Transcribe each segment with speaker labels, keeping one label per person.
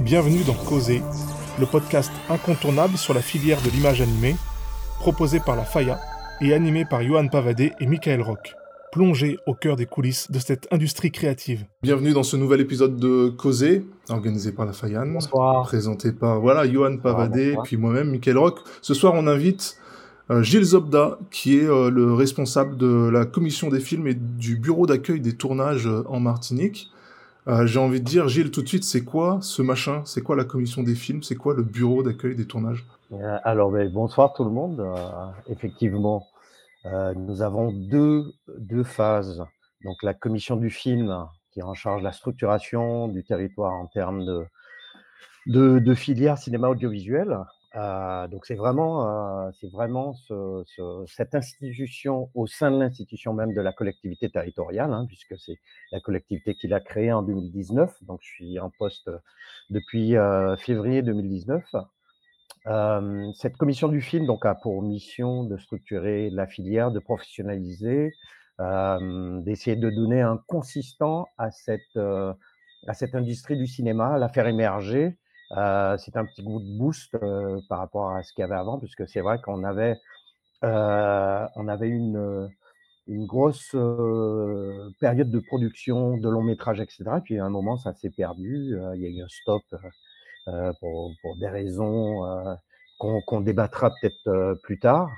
Speaker 1: Bienvenue dans Causer, le podcast incontournable sur la filière de l'image animée, proposé par la FAYA et animé par Johan Pavadé et Michael Rock. Plongé au cœur des coulisses de cette industrie créative. Bienvenue dans ce nouvel épisode de Causer, organisé par la FAYA, présenté par voilà Johan Pavadé, puis moi-même, Michael Rock. Ce soir, on invite euh, Gilles Zobda, qui est euh, le responsable de la commission des films et du bureau d'accueil des tournages euh, en Martinique. J'ai envie de dire, Gilles, tout de suite, c'est quoi ce machin? C'est quoi la commission des films? C'est quoi le bureau d'accueil des tournages?
Speaker 2: Alors, ben, bonsoir tout le monde. effectivement, nous avons deux, phases. Donc, la commission du film, qui est en charge de la structuration du territoire en termes de, de, de filière cinéma audiovisuel, donc c'est vraiment, vraiment cette institution au sein de l'institution même de la collectivité territoriale, hein, puisque c'est la collectivité qui l'a créée en 2019. Donc je suis en poste depuis février 2019. cette commission du film donc a pour mission de structurer la filière, de professionnaliser, d'essayer de donner un consistant à cette industrie du cinéma, la faire émerger c'est un petit goût de boost par rapport à ce qu'il y avait avant, puisque c'est vrai qu'on avait, on avait une, une grosse période de production de long métrage, etc. Puis à un moment, ça s'est perdu. il y a eu un stop pour, pour, des raisons qu'on débattra peut-être plus tard.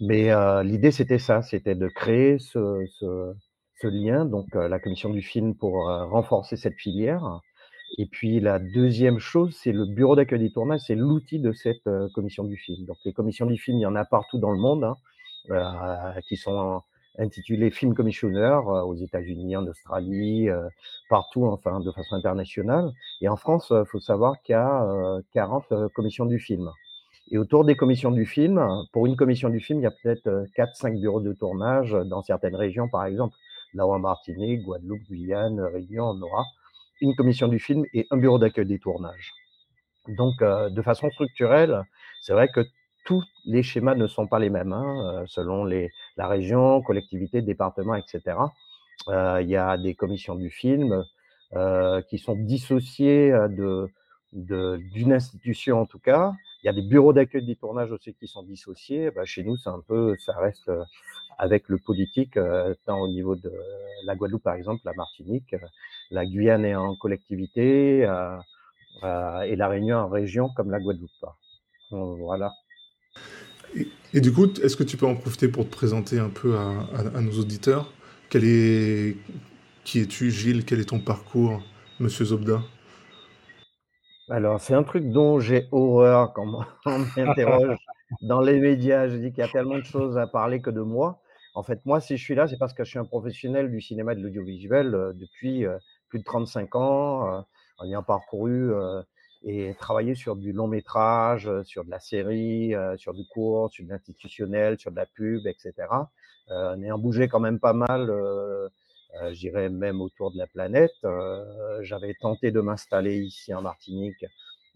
Speaker 2: Mais l'idée, c'était ça, c'était de créer ce, ce, ce, lien, donc la commission du film pour renforcer cette filière. Et puis la deuxième chose, c'est le bureau d'accueil des tournages, c'est l'outil de cette commission du film. Donc les commissions du film, il y en a partout dans le monde, hein, euh, qui sont intitulées Film Commissioner aux États-Unis, en Australie, partout, enfin de façon internationale. Et en France, il faut savoir qu'il y a 40 commissions du film. Et autour des commissions du film, pour une commission du film, il y a peut-être 4-5 bureaux de tournage dans certaines régions, par exemple, là en Martinique, Guadeloupe, Guyane, Réunion, on une commission du film et un bureau d'accueil des tournages. Donc, euh, de façon structurelle, c'est vrai que tous les schémas ne sont pas les mêmes, hein, euh, selon la région, collectivité, département, etc. Euh, il y a des commissions du film qui sont dissociées d'une institution en tout cas. Il y a des bureaux d'accueil des tournages aussi qui sont dissociés. Bah, chez nous, c'est un peu, ça reste avec le politique, tant au niveau de la Guadeloupe par exemple, la Martinique, la Guyane est en collectivité et la Réunion en région comme la Guadeloupe. Voilà.
Speaker 1: Et, du coup, est-ce que tu peux en profiter pour te présenter un peu à, nos auditeurs? Quel est, Qui es-tu, Gilles? Quel est ton parcours, Monsieur Zobda?
Speaker 2: Alors, c'est un truc dont j'ai horreur quand on m'interroge dans les médias. Je dis qu'il y a tellement de choses à parler que de moi. En fait, moi, si je suis là, c'est parce que je suis un professionnel du cinéma et de l'audiovisuel depuis plus de 35 ans, en ayant parcouru et travaillé sur du long métrage, sur de la série, sur du court, sur de l'institutionnel, sur de la pub, etc. en ayant bougé quand même pas mal euh, j'irais même autour de la planète. J'avais tenté de m'installer ici en Martinique,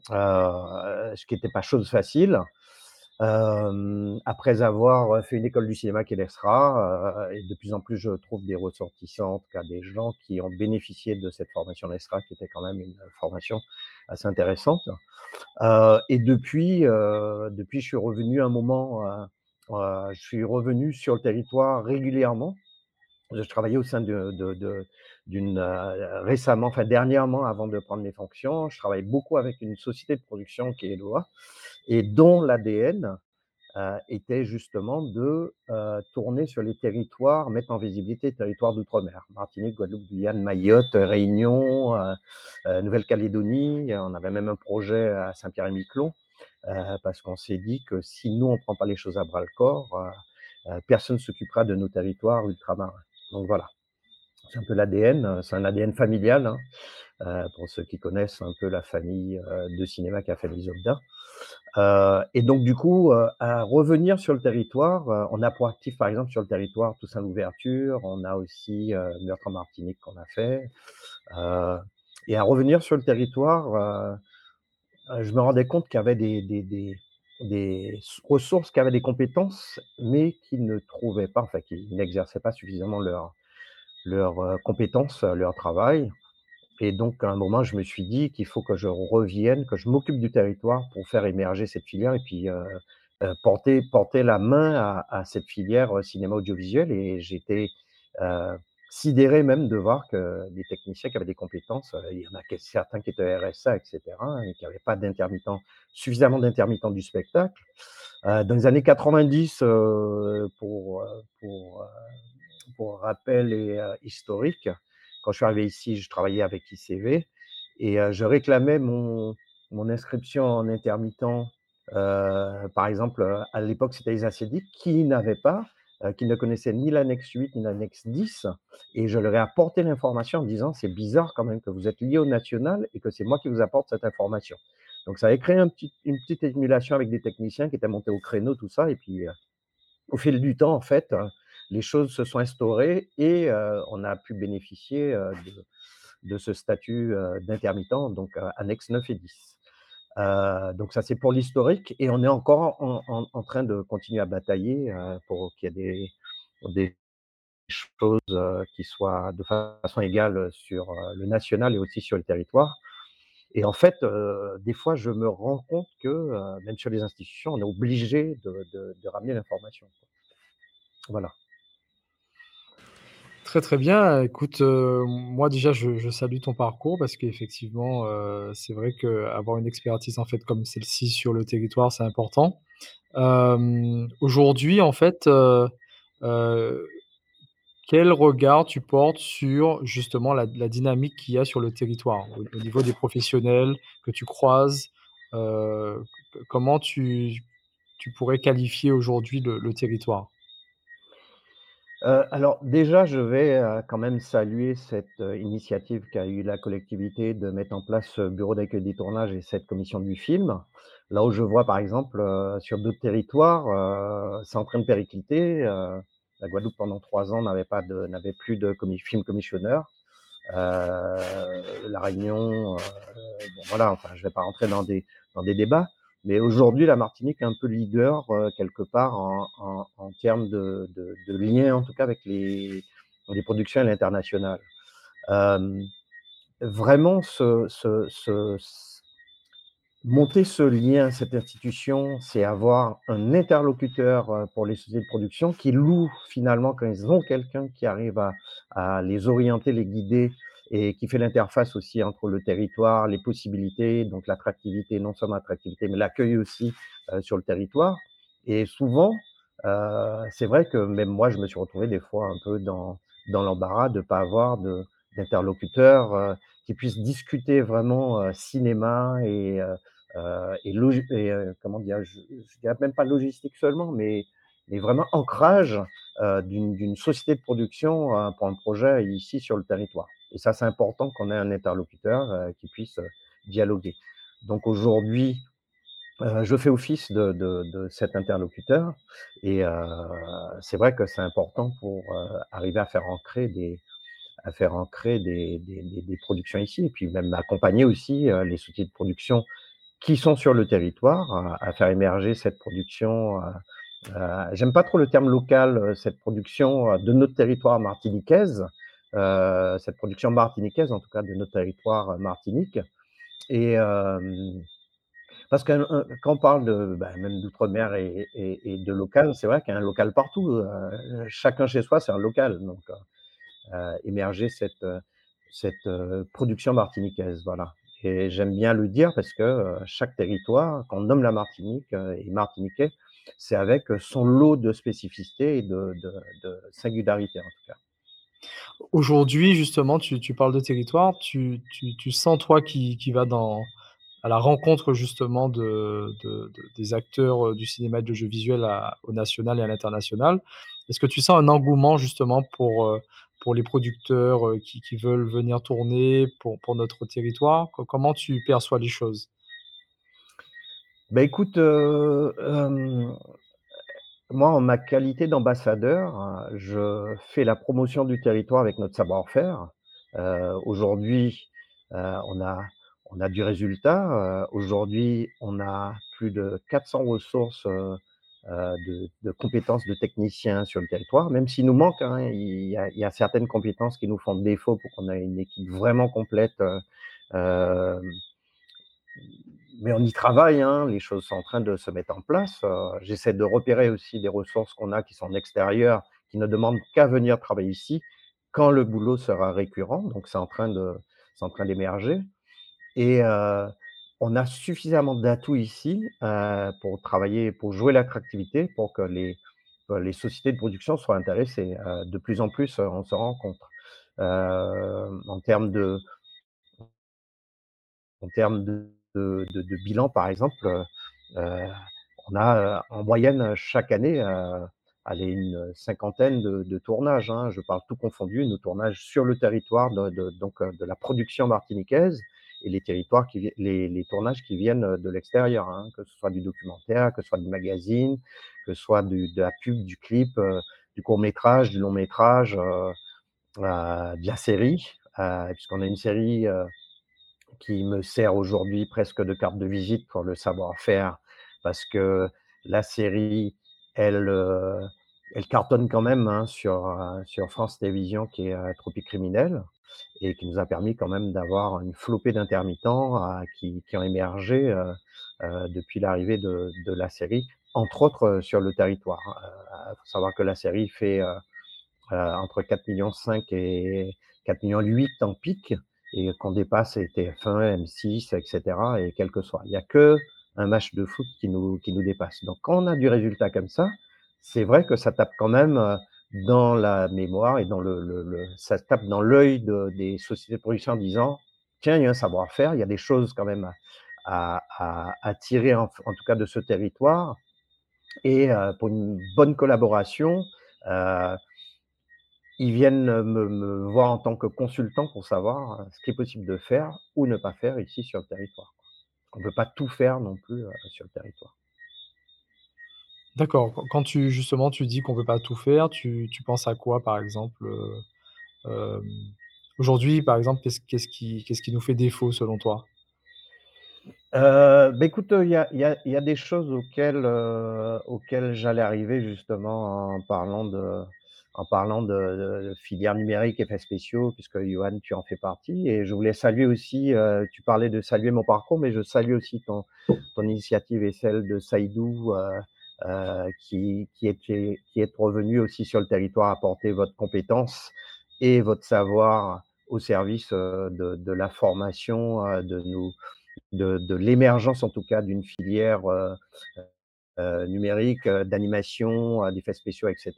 Speaker 2: ce qui n'était pas chose facile. Après avoir fait une école du cinéma est l'ESRA, et de plus en plus je trouve des ressortissants, cas des gens qui ont bénéficié de cette formation l'ESRA, qui était quand même une formation assez intéressante. et depuis, depuis, je suis revenu un moment, je suis revenu sur le territoire régulièrement, je travaillais au sein de, d'une euh, récemment, enfin dernièrement, avant de prendre mes fonctions, je travaille beaucoup avec une société de production qui est loi et dont l'ADN euh, était justement de euh, tourner sur les territoires, mettre en visibilité les territoires d'outre-mer, Martinique, Guadeloupe, Guyane, Mayotte, Réunion, Nouvelle-Calédonie. On avait même un projet à Saint-Pierre-et-Miquelon parce qu'on s'est dit que si nous on ne prend pas les choses à bras le corps, personne ne s'occupera de nos territoires ultramarins. Donc voilà, c'est un peu l'ADN, euh, c'est un ADN familial, hein, euh, pour ceux qui connaissent un peu la famille euh, de cinéma qu'a fait les Euh, et donc du coup, à revenir sur le territoire, on a proactif par exemple sur le territoire Toussaint l'ouverture, on a aussi Meurtre en Martinique qu'on a fait. et à revenir sur le territoire, je me rendais compte qu'il y avait des, des, des des ressources qui avaient des compétences, mais qui ne trouvaient pas, enfin, qui n'exerçaient pas suffisamment leurs leur, compétences, leur travail. Et donc à un moment, je me suis dit qu'il faut que je revienne, que je m'occupe du territoire pour faire émerger cette filière et puis, heu heu, porter porter la main à à cette filière, heu, cinéma audiovisuel et j'étais, heu, sidéré même de voir que des techniciens qui avaient des compétences, il y en a certains qui étaient RSA et cetera et qui n'avaient pas d'intermittents suffisamment d'intermittents du spectacle. Dans les années 90, heu, pour, pour, pour rappel et historique, quand je suis arrivé ici, je travaillais avec ICV et je réclamais mon inscription en intermittent, par exemple, à l'époque, c'était les assédiques qui n'avaient pas, qui ne connaissaient ni l'annexe 8 ni l'annexe 10 et je leur ai apporté l'information en disant: «C'est bizarre quand même que vous êtes liés au national et que c'est moi qui vous apporte cette information». Donc ça avait créé une petite émulation avec des techniciens qui étaient montés au créneau, tout ça et puis, au fil du temps, en fait, les choses se sont instaurées et on a pu bénéficier, de ce statut, d'intermittent, donc annexe 9 et 10. Heu, donc ça, c'est pour l'historique et on est encore en train de continuer à batailler, pour qu'il y ait des choses, qui soient de façon égale, sur, le national et aussi sur le territoire et en fait, des fois, je me rends compte que, même sur les institutions, on est obligé de ramener l'information. Voilà.
Speaker 3: Très, très bien. Écoute, heu, moi déjà je salue ton parcours parce qu'effectivement, heu, c'est vrai qu'avoir une expertise en fait comme celle-ci sur le territoire, c'est important. Hem, aujourd'hui en fait, quel regard tu portes sur justement la dynamique qu'il y a sur le territoire? Au au niveau des professionnels que tu croises, comment tu tu pourrais qualifier aujourd'hui le territoire?
Speaker 2: Heu, alors déjà, je vais, heu, quand même saluer cette, heu, initiative qu'a eu la collectivité de mettre en place ce bureau d'accueil des tournages et cette commission du film. Là où je vois par exemple, heu, sur d'autres territoires, heu, c'est en train de péricliter, heu, la Guadeloupe pendant 3 ans n'avait pas de n'avait plus de commi film commissionneur. La Réunion, bon voilà, enfin je vais pas rentrer dans des dans des débats, mais aujourd'hui la Martinique est un peu leader, heu, quelque part en termes de de lien en tout cas avec les productions à l'international. Hem, vraiment monter ce lien, cette institution, c'est avoir un interlocuteur, heu, pour les sociétés de production qui louent finalement quand ils ont quelqu'un qui arrive à les orienter, les guider et qui fait l'interface aussi entre le territoire, les possibilités, donc l'attractivité, non seulement l'attractivité, mais l'accueil aussi, heu, sur le territoire et souvent, heu, c'est vrai que même moi, je me suis retrouvé des fois un peu dans dans l'embarras de pas avoir de d'interlocuteur, heu, qui puisse discuter vraiment, heu, cinéma et heu heu et et comment dire? Je dirais même pas logistique seulement, mais mais vraiment ancrage, d'une société de production, pour un projet ici sur le territoire et ça, c'est important qu'on ait un interlocuteur, heu, qui puisse, heu, dialoguer. Donc aujourd'hui, heu, je fais office de cet interlocuteur et c'est vrai que c'est important pour, arriver à faire ancrer des à faire ancrer des des productions ici et puis même accompagner aussi, les sociétés de production qui sont sur le territoire, à faire émerger cette production, j'aime pas trop le terme local, cette production, de notre territoire martiniquaise, cette production martiniquaise, en tout cas de notre territoire, heu, Martinique et parce un quand on parle de, bah, même d'outre-mer et de local, c'est vrai qu'il y a un local partout, heu, chacun chez soi, c'est un local. Donc émerger cette, cette, production martiniquaise, voilà. Et j'aime bien le dire parce que, chaque territoire, quand on nomme la Martinique, et martiniquais, c'est avec, son lot de spécificités et de de de singularités, en tout cas.
Speaker 3: Aujourd'hui, justement, tu parles de territoire, tu sens toi qui qui va à la rencontre justement de de de des acteurs, heu, du cinéma et de l'audiovisuel à au national et à l'international. Est-ce que tu sens un engouement justement pour, pour les producteurs, heu, qui veulent venir tourner pour notre territoire? Co comment tu perçois les choses?
Speaker 2: Bah, écoute, moi, en ma qualité d'ambassadeur, heu, je fais la promotion du territoire avec notre savoir-faire. Heu, aujourd'hui, heu, on a on a du résultat, aujourd'hui, on a plus de 400 ressources, de, compétences de techniciens sur le territoire, même s'il nous manque, hein, il, y a, certaines compétences qui nous font défaut pour qu'on ait une équipe vraiment complète. Mais on y travaille, hein, les choses sont en train de se mettre en place. J'essaie de repérer aussi des ressources qu'on a qui sont extérieures, qui ne demandent qu'à venir travailler ici quand le boulot sera récurrent. Donc c'est en train de, train d'émerger. Et on a suffisamment d'atouts ici pour travailler, pour jouer l'attractivité, pour que les, les sociétés de production soient intéressées. de plus en plus, on se rend compte. en termes de, en termes de, de, bilan, par exemple, on a en moyenne chaque année allez, une cinquantaine de, tournages. Hein. je parle tout confondu, nos tournages sur le territoire de, donc, de la production martiniquaise et les territoires qui, les, tournages qui viennent de l'extérieur, hein, que ce soit du documentaire, que ce soit du magazine, que ce soit de la pub, du clip, du court métrage, du long métrage, euh, de la série, euh, puisqu'on a une série qui me sert aujourd'hui presque de carte de visite pour le savoir-faire, parce que la série, elle, elle cartonne quand même hein, sur, sur France Télévisions, qui est Tropique Criminel, et qui nous a permis quand même d'avoir une flopée d'intermittents qui, qui, ont émergé depuis l'arrivée de, de, la série, entre autres sur le territoire. Il faut savoir que la série fait entre 4,5 millions et 4,8 millions en pic, et qu'on dépasse TF1, M6, etc., et quel que soit. Il n'y a que un match de foot qui nous, qui nous dépasse. Donc, quand on a du résultat comme ça, c'est vrai que ça tape quand même euh, dans la mémoire et dans le, le, ça tape dans l'œil de, des sociétés de production en disant tiens, il y a un savoir-faire, il y a des choses quand même à, à, à tirer en, en, tout cas de ce territoire. Et euh, pour une bonne collaboration, euh, ils viennent me, me, voir en tant que consultant pour savoir euh, ce qui est possible de faire ou ne pas faire ici sur le territoire. On ne peut pas tout faire non plus euh, sur le territoire.
Speaker 3: D'accord. Quand tu justement tu dis qu'on peut pas tout faire, tu tu penses à quoi par exemple, aujourd'hui par exemple, qu'est-ce qu'est-ce qui qu'est-ce qui nous fait défaut selon toi?
Speaker 2: Bah, écoute, il y a il y a il y a des choses auxquelles j'allais arriver justement en parlant de en parlant de de filière numérique, effets spéciaux, puisque Johan, tu en fais partie et je voulais saluer aussi, heu, tu parlais de saluer mon parcours, mais je salue aussi ton initiative et celle de Saïdou, heu euh, qui, est, qui revenu aussi sur le territoire apporter votre compétence et votre savoir au service euh, de, la formation, euh, de, de, l'émergence en tout cas d'une filière euh, numérique, d'animation, d'effets spéciaux, etc.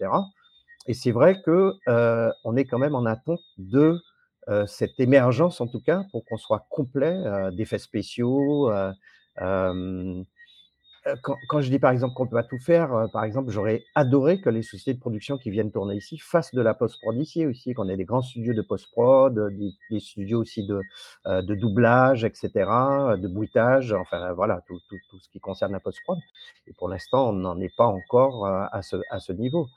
Speaker 2: Et c'est vrai que euh, on est quand même en attente de euh, cette émergence, en tout cas, pour qu'on soit complet d'effets spéciaux, quand, quand, je dis par exemple qu'on ne peut pas tout faire, par exemple, j'aurais adoré que les sociétés de production qui viennent tourner ici fassent de la post-prod ici aussi, qu'on ait des grands studios de post-prod, des, studios aussi de, doublage, etc., de bruitage, enfin voilà, tout, ce qui concerne la post-prod. Et pour l'instant, on n'en est pas encore à ce niveau.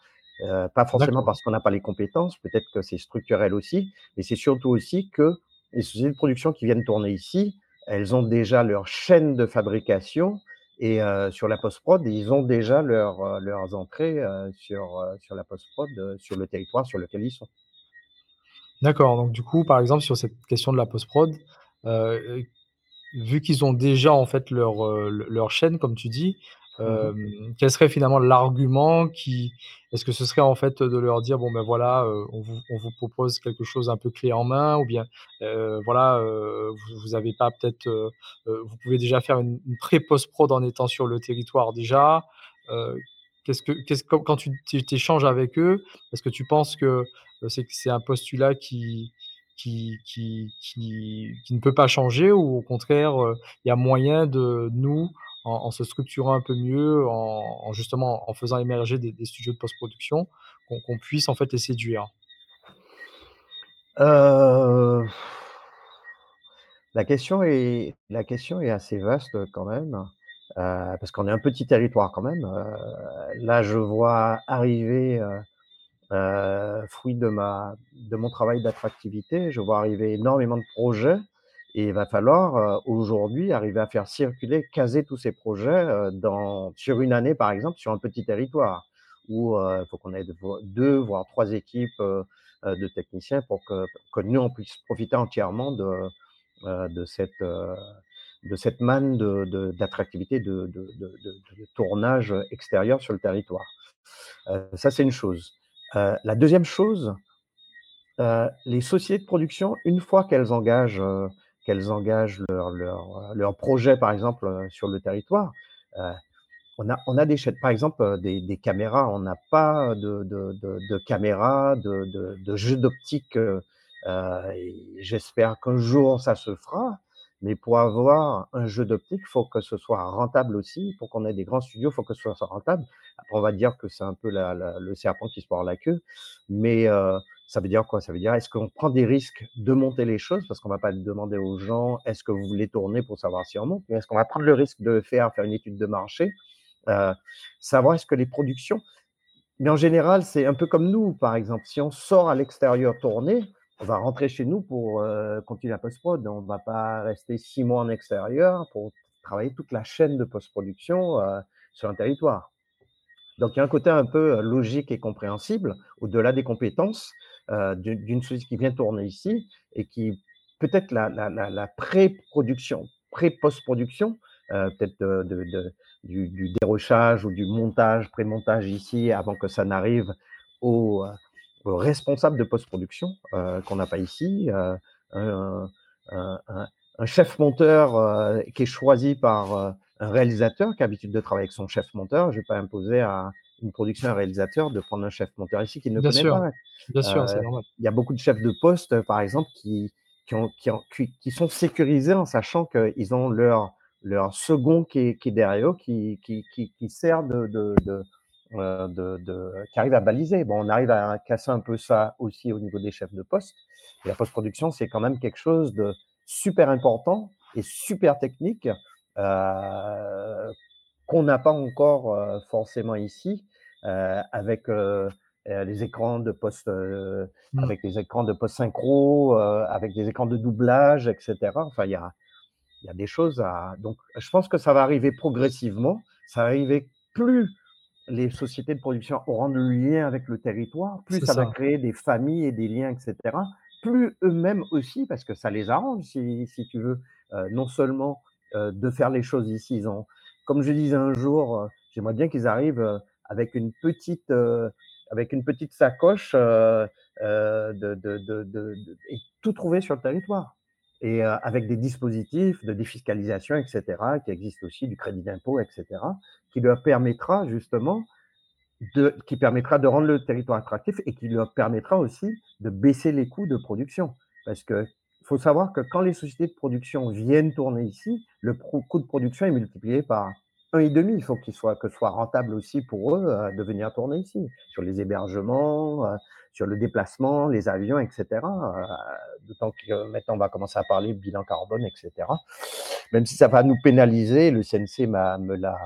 Speaker 2: Euh, pas forcément parce qu'on n'a pas les compétences, peut-être que c'est structurel aussi, mais c'est surtout aussi que les sociétés de production qui viennent tourner ici, elles ont déjà leur chaîne de fabrication et euh, sur la post-prod, ils ont déjà leur, leurs entrées euh, sur, sur la post-prod, sur le territoire sur lequel ils sont.
Speaker 3: D'accord, donc du coup, par exemple, sur cette question de la post-prod, vu qu'ils ont déjà en fait leur, leur chaîne, comme tu dis, Mmh quel serait finalement l'argument qui est-ce que ce serait en fait de leur dire: «Bon ben voilà, heu, on vous on vous propose quelque chose un peu clé en main» ou bien, heu, voilà, vous vous avez pas peut-être, vous pouvez déjà faire une une pré post prod en étant sur le territoire déjà? Qu'est-ce que qu'est-ce quand tu tu échanges avec eux, est-ce que tu penses que, c'est c'est un postulat qui qui qui qui ne peut pas changer ou au contraire, il y a moyen de nous en, se structurant un peu mieux, en, en justement en faisant émerger des, studios de post-production, qu'on qu puisse en fait les séduire
Speaker 2: euh... La question est, assez vaste quand même, euh, parce qu'on est un petit territoire quand même. Euh, là, je vois arriver, fruit de, de mon travail d'attractivité, je vois arriver énormément de projets Et il va falloir aujourd'hui arriver à faire circuler, caser tous ces projets sur une année, par exemple, sur un petit territoire où il faut qu'on ait deux, voire trois équipes de techniciens pour que, nous, on puisse profiter entièrement de, cette manne d'attractivité de, tournage extérieur sur le territoire. ça, c'est une chose. la deuxième chose, les sociétés de production, une fois qu'elles engagent, qu'elles engagent leur, leur, leur, projet, par exemple, sur le territoire, on a, on a des par exemple, des, caméras. On n'a pas de, de, caméras, de, de, jeux d'optique. J'espère qu'un jour ça se fera. Mais pour avoir un jeu d'optique, il faut que ce soit rentable aussi. Pour qu'on ait des grands studios, il faut que ce soit rentable. Après, on va dire que c'est un peu le serpent qui se porte la queue. Mais ça veut dire quoi? Ça veut dire est-ce qu'on prend des risques de monter les choses? Parce qu'on ne va pas demander aux gens est-ce que vous voulez tourner pour savoir si on monte Mais est-ce qu'on va prendre le risque de faire, faire une étude de marché? Savoir est-ce que les productions. Mais en général, c'est un peu comme nous, par exemple. Si on sort à l'extérieur tourner, on va rentrer chez nous pour continuer la post-prod. On ne va pas rester six mois en extérieur pour travailler toute la chaîne de post-production sur un territoire. Donc, il y a un côté un peu logique et compréhensible, au-delà des compétences d'une société qui vient tourner ici et qui, peut-être la, pré-production, pré-post-production, peut-être de, du, dérochage ou du montage, pré-montage ici, avant que ça n'arrive au, responsable de post-production euh, qu'on n'a pas ici, euh, un, chef monteur euh, qui est choisi par un réalisateur qui a l'habitude de travailler avec son chef monteur. Je ne vais pas imposer à une production, un réalisateur de prendre un chef monteur ici qui ne
Speaker 1: Bien
Speaker 2: connaît
Speaker 1: sûr.
Speaker 2: pas.
Speaker 1: Bien sûr, c'est normal.
Speaker 2: Il y a beaucoup de chefs de poste, par exemple, qui, qui, ont, qui, qui sont sécurisés en sachant qu'ils ont leur, leur second qui est, qui est derrière eux, qui, qui, qui, sert de, de, de euh, de, de, qui arrive à baliser. Bon, on arrive à casser un peu ça aussi au niveau des chefs de poste. Et la post-production, c'est quand même quelque chose de super important et super technique euh, qu'on n'a pas encore euh, forcément ici euh, avec euh, les écrans de post, mmh. avec les écrans de post synchro, avec des écrans de doublage, etc. Enfin, il y a, il y a des choses à. Donc, je pense que ça va arriver progressivement. Ça va arriver plus les sociétés de production auront de lien avec le territoire, plus ça, va créer des familles et des liens, etc. Plus eux-mêmes aussi, parce que ça les arrange, si, si tu veux, euh, non seulement euh, de faire les choses ici. Ils ont, comme je disais un jour, euh, j'aimerais bien qu'ils arrivent avec une petite, avec une petite sacoche de, de, de, et tout trouver sur le territoire. Et avec des dispositifs de défiscalisation, etc., qui existent aussi, du crédit d'impôt, etc., qui leur permettra justement de, qui permettra de rendre le territoire attractif et qui leur permettra aussi de baisser les coûts de production. Parce que faut savoir que quand les sociétés de production viennent tourner ici, le coût de production est multiplié par un et demi. Il faut qu'il soit que ce soit rentable aussi pour eux euh, de venir tourner ici, sur les hébergements, euh, sur le déplacement, les avions, etc. Euh, d'autant que maintenant on va commencer à parler bilan carbone, etc. Même si ça va nous pénaliser, le CNC me l'a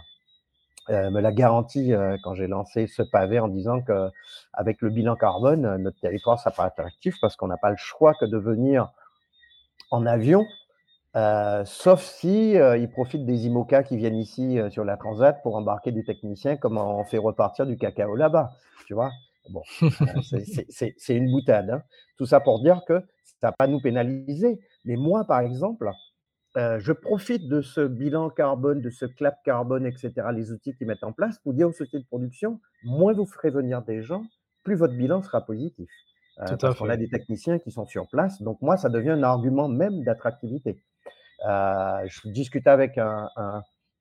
Speaker 2: me l'a garanti quand j'ai lancé ce pavé en disant que avec le bilan carbone, notre territoire ça pas attractif parce qu'on n'a pas le choix que de venir en avion, sauf si ils profitent des IMOCA qui viennent ici sur la Transat pour embarquer des techniciens, comme on fait repartir du cacao là-bas, tu vois. Bon, c'est une boutade. Hein. Tout ça pour dire que ça va pas nous pénaliser. Mais moi, par exemple, euh, je profite de ce bilan carbone, de ce clap carbone, etc., les outils qu'ils mettent en place pour dire aux sociétés de production, moins vous ferez venir des gens, plus votre bilan sera positif. Euh, parce qu'on a des techniciens qui sont sur place. Donc moi, ça devient un argument même d'attractivité. Euh, je discutais avec, un,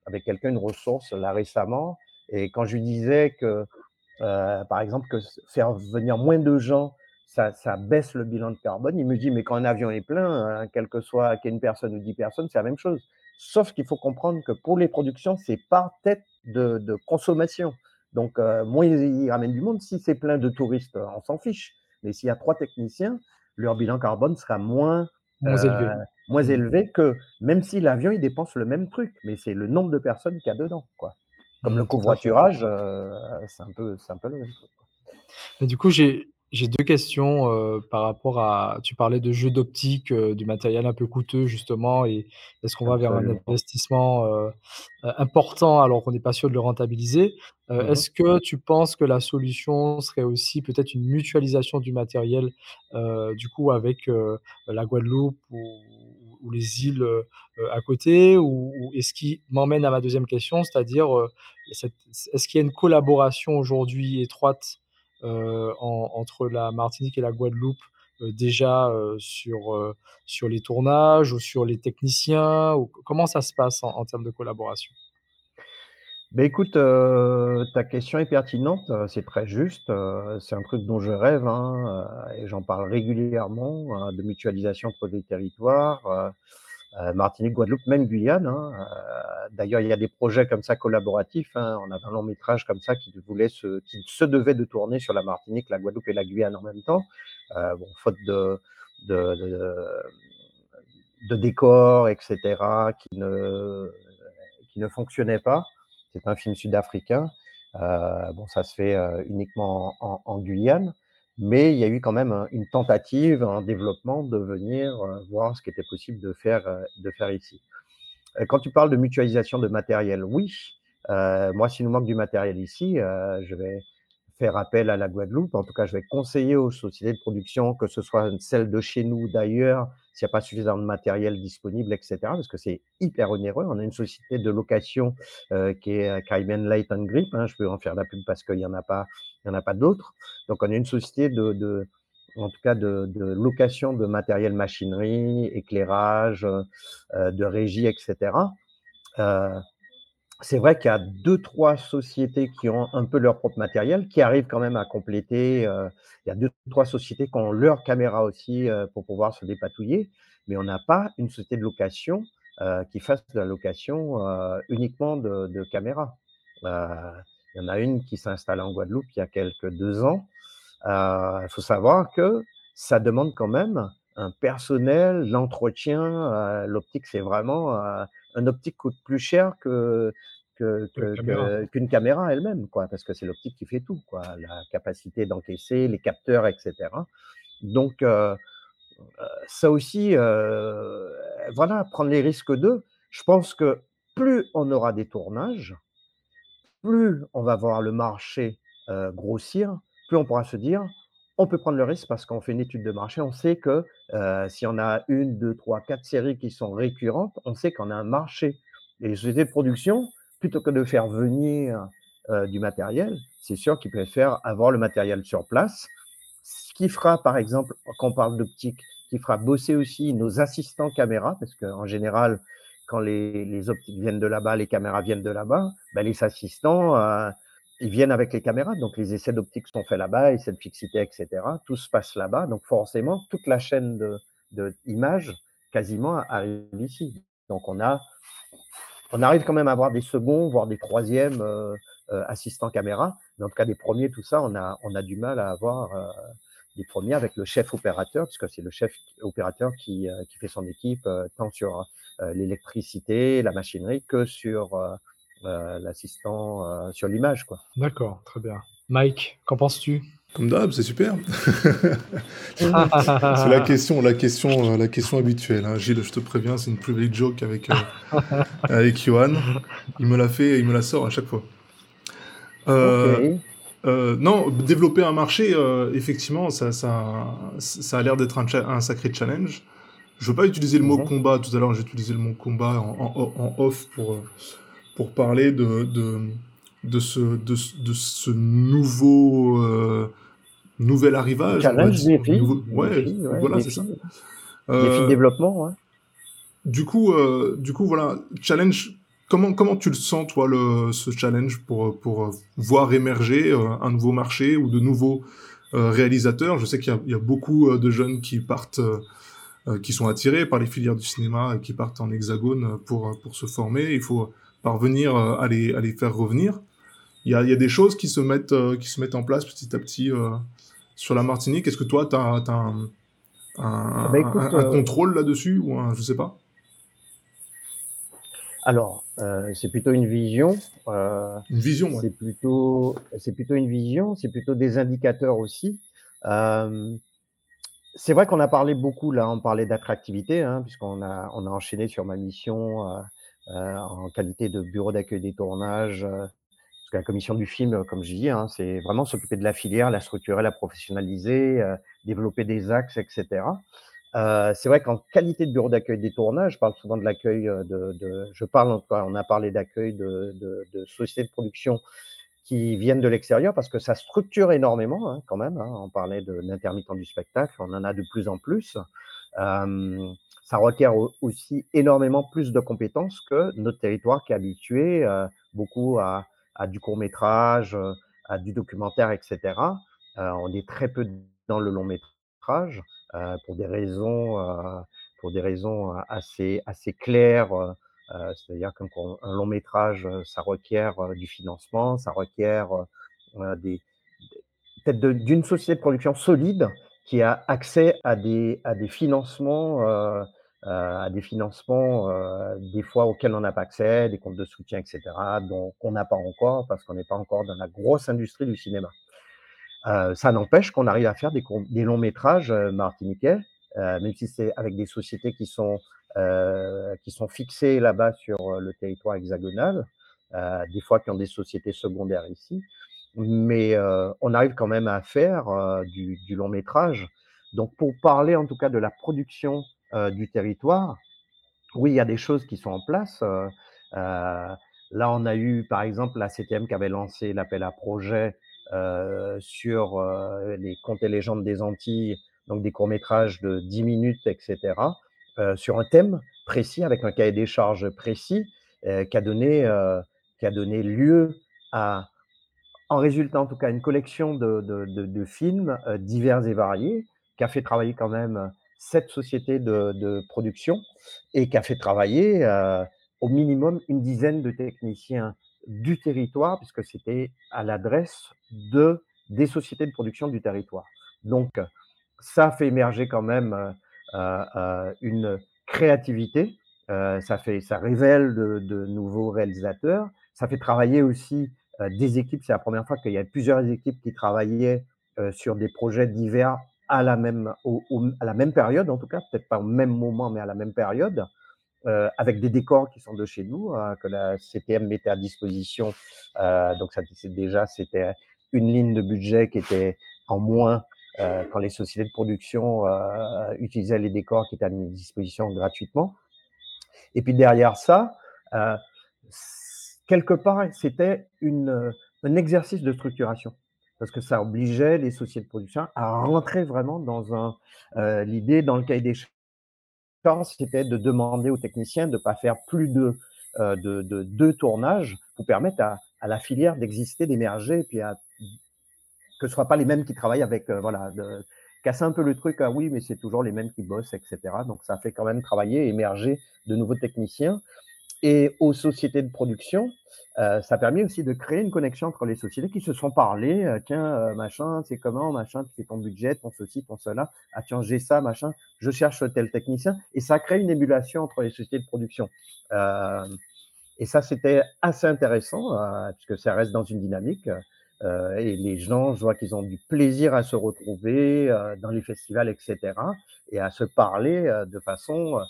Speaker 2: avec quelqu'un, une ressource, là récemment, et quand je lui disais que, par exemple, que faire venir moins de gens ça, baisse le bilan de carbone. Il me dit, mais quand un avion est plein, hein, quel que soit qu'il y ait une personne ou dix personnes, c'est la même chose. Sauf qu'il faut comprendre que pour les productions, c'est par tête de, consommation. Donc, euh, moins ils, ramènent du monde. Si c'est plein de touristes, on s'en fiche. Mais s'il y a trois techniciens, leur bilan carbone sera moins,
Speaker 1: moins, élevé. Euh,
Speaker 2: moins mmh. élevé que même si l'avion, il dépense le même truc. Mais c'est le nombre de personnes qu'il y a dedans. Quoi. Comme mmh, le covoiturage, euh, c'est un, peu, un peu le même truc.
Speaker 1: du coup, j'ai
Speaker 3: J'ai 2 questions, heu, par rapport à tu parlais de jeux d'optique, heu, du matériel un peu coûteux justement et est-ce qu'on va vers un
Speaker 2: Absolument.
Speaker 3: investissement, heu, important alors qu'on n'est pas sûr de le rentabiliser?
Speaker 2: Mmh
Speaker 3: est-ce que tu penses que la solution serait aussi peut-être une mutualisation du matériel, du coup avec, la Guadeloupe ou ou les îles, à côté? Ou ou et ce qui m'emmène à ma deuxième question, c'est-à-dire, cette est-ce qu'il y a une collaboration aujourd'hui étroite en entre la Martinique et la Guadeloupe, heu, déjà, heu, sur, sur les tournages ou sur les techniciens comment ça se passe en termes de collaboration?
Speaker 2: Beh, écoute, ta question est pertinente, c'est très juste, c'est un truc dont je rêve, hein, et j'en parle régulièrement, heu, de mutualisation entre les territoires, Martinique, Guadeloupe, même Guyane, hein, heu, d'ailleurs, il y a des projets comme ça collaboratifs, hein. On avait un long métrage comme ça qui voulait se qui se devait de tourner sur la Martinique, la Guadeloupe et la Guyane en même temps. Heu, bon, faute de de de de décors et cetera qui ne qui ne fonctionnaient pas. C'est un film sud-africain. Heu, bon, ça se fait, heu, uniquement en en Guyane, mais il y a eu quand même un une tentative, un développement de venir, heu, voir ce qui était possible de faire, heu, de faire ici. Heu, quand tu parles de mutualisation de matériel, oui, heu, moi, s'il nous manque du matériel ici, heu, je vais faire appel à la Guadeloupe. En tout cas, je vais conseiller aux sociétés de production, que ce soit celles de chez nous ou d'ailleurs, s'il n'y a pas suffisamment de matériel disponible et cetera, parce que c'est hyper onéreux. On a une société de location, qui est, Cayman Light and Grip, hein, je peux en faire la pub parce qu'il y en a pas pas d'autres. Donc on a une société de en tout cas de location de matériel machinerie, éclairage, de régie et cetera. C'est vrai qu'il y a 2-3 sociétés qui ont un peu leur propre matériel, qui arrivent quand même à compléter, heu, il y a 2-3 sociétés qui ont leurs caméras aussi, heu, pour pouvoir se dépatouiller, mais on n'a pas une société de location, heu, qui fasse de la location, uniquement de de caméras. Il y en a une qui s'est installée en Guadeloupe il y a quelque 2 ans. Il faut savoir que ça demande quand même un personnel, l'entretien, heu, l'optique, c'est vraiment, heu, un optique coûte plus cher que
Speaker 3: caméra?
Speaker 2: qu'une caméra elle-même, quoi, parce que c'est l'optique qui fait tout, quoi. La capacité d'encaisser, les capteurs et cetera. Donc heu, ça aussi, voilà, prendre les risques de je pense que plus on aura des tournages, plus on va voir le marché, grossir, plus on pourra se dire: «On peut prendre le risque parce qu'on fait une étude de marché, on sait que, heu, si on a 1-2-3-4 séries qui sont récurrentes, on sait qu'on a un marché». Et les sociétés de production, plutôt que de faire venir, heu, du matériel, c'est sûr qu'ils préfèrent avoir le matériel sur place. Ce qui fera, par exemple, quand on parle d'optique, qui fera bosser aussi nos assistants caméra, parce qu'en général, quand les les optiques viennent de là-bas, les caméras viennent de là-bas, bah, les assistants, heu, ils viennent avec les caméras, donc les essais d'optique sont faits là-bas, essais de fixité et cetera. Tout se passe là-bas, donc forcément, toute la chaîne de images, quasiment, arrive ici. Donc on a on arrive quand même à avoir des seconds, voire des troisièmes, heu heu, assistants caméra, en tout cas des premiers, tout ça, on a on a du mal à avoir, heu, des premiers avec le chef opérateur, puisque c'est le chef opérateur qui, heu, qui fait son équipe, tant sur, l'électricité, la machinerie que sur, l'assistant, heu, sur l'image, quoi.
Speaker 3: D'accord, très bien. Mike, qu'en penses-tu?
Speaker 1: Comme d'hab, c'est super. C'est la question la question, heu, la question habituelle, hein. Gilles, je te préviens, c'est une private joke avec, heu, avec Yoann. Il me la fait il me la sort à chaque fois. Heu, non, développer un marché, effectivement, ça ça ça a l'air d'être un sacré challenge. Je veux pas utiliser le mot
Speaker 2: Mmh
Speaker 1: combat, tout à l'heure j'ai utilisé le mot combat en en en off pour, pour parler de de de ce de de ce nouveau, heu, nouvel arrivage,
Speaker 2: Challenge,
Speaker 1: dire,
Speaker 2: défi,
Speaker 1: nouveau ouais,
Speaker 2: défi, ouais,
Speaker 1: voilà, c'est ça.
Speaker 2: défi,
Speaker 1: Heu,
Speaker 2: développement, ouais.
Speaker 1: du coup, heu, du coup, voilà, challenge, comment comment tu le sens, toi, le ce challenge pour, pour, voir émerger, un nouveau marché ou de nouveaux, réalisateurs? Je sais qu'il y y a beaucoup, de jeunes qui partent, qui sont attirés par les filières du cinéma et qui partent en hexagone, pour, pour se former. Il faut parvenir, heu, à les à les faire revenir. Il y a y a des choses qui se mettent, heu, qui se mettent en place petit à petit, heu, sur la Martinique. Est-ce que toi, tu as un un
Speaker 2: Ah bah,
Speaker 1: un
Speaker 2: écoute,
Speaker 1: un
Speaker 2: heu,
Speaker 1: contrôle là-dessus ou un je sais pas?
Speaker 2: alors, c'est plutôt une vision,
Speaker 1: Une vision, ouais.
Speaker 2: c'est plutôt c'est plutôt une vision, c'est plutôt des indicateurs aussi. c'est vrai qu'on a parlé beaucoup, là, on parlait d'attractivité, hein, puisqu'on a, on a enchaîné sur ma mission en qualité de bureau d'accueil des tournages. parce que la commission du film, comme je dis, hein, c'est vraiment s'occuper de la filière, la structurer, la professionnaliser, développer des axes, etc. Euh, c'est vrai qu'en qualité de bureau d'accueil des tournages, je parle souvent de l'accueil de, de, je parle on a parlé d'accueil de, de, de, sociétés de production qui viennent de l'extérieur parce que ça structure énormément hein, quand même. Hein. On parlait d'intermittents du spectacle, on en a de plus en plus. Euh, ça requiert aussi énormément plus de compétences que notre territoire qui est habitué euh, beaucoup à, du court métrage, à du documentaire, etc. Euh, on est très peu dans le long métrage. Euh, pour des raisons, euh, pour des raisons euh, assez, assez claires. C'est-à-dire qu'un long métrage, ça requiert du financement, ça requiert peut-être d'une société de production solide qui a accès à des, à des financements, euh, à des financements euh, des fois auxquels on n'a pas accès, des comptes de soutien, etc., dont on n'a pas encore parce qu'on n'est pas encore dans la grosse industrie du cinéma. Euh, ça n'empêche qu'on arrive à faire des, longs métrages euh, martiniquais, euh, même si c'est avec des sociétés qui sont, qui sont fixées là-bas sur le territoire hexagonal, des fois qui ont des sociétés secondaires ici. Mais on arrive quand même à faire du, long métrage. Donc pour parler en tout cas de la production du territoire, oui, il y a des choses qui sont en place. là, on a eu par exemple la CTM qui avait lancé l'appel à projet euh, sur euh, les contes et légendes des Antilles, donc des courts-métrages de 10 minutes, etc., euh, sur un thème précis, avec un cahier des charges précis, qui, a donné, qui a donné lieu à, en résultat en tout cas, une collection de, de, de, de films divers et variés, qui a fait travailler quand même sept sociétés de, production et qui a fait travailler au minimum une dizaine de techniciens du territoire, puisque c'était à l'adresse de, des sociétés de production du territoire. Donc, ça fait émerger quand même euh, euh, une créativité, euh, ça, fait, ça révèle de, nouveaux réalisateurs, ça fait travailler aussi des équipes. C'est la première fois qu'il y a plusieurs équipes qui travaillaient sur des projets divers à la même, à la même période, en tout cas, peut-être pas au même moment, mais à la même période. Euh, avec des décors qui sont de chez nous, hein, que la CTM mettait à disposition. Euh, donc, ça, déjà, c'était une ligne de budget qui était en moins euh, quand les sociétés de production euh, utilisaient les décors qui étaient à disposition gratuitement. Et puis derrière ça, euh, quelque part, c'était un exercice de structuration parce que ça obligeait les sociétés de production à rentrer vraiment dans un l'idée dans le cahier des c'était de demander aux techniciens de ne pas faire plus de, euh, de, de, deux tournages pour permettre à, à la filière d'exister, d'émerger, et puis à, que ce ne soit pas les mêmes qui travaillent avec, euh, voilà, de, casser un peu le truc, ah oui, mais c'est toujours les mêmes qui bossent, etc. Donc ça fait quand même travailler, émerger de nouveaux techniciens. Et aux sociétés de production, euh, ça permet aussi de créer une connexion entre les sociétés qui se sont parlé. Euh, tiens, euh, machin, c'est comment, machin, tu fais ton budget, ton ceci, ton cela. Ah tiens, j'ai ça, machin. Je cherche tel technicien. Et ça crée une émulation entre les sociétés de production. et ça, c'était assez intéressant puisque ça reste dans une dynamique. et les gens, je vois qu'ils ont du plaisir à se retrouver dans les festivals, etc. Et à se parler de façon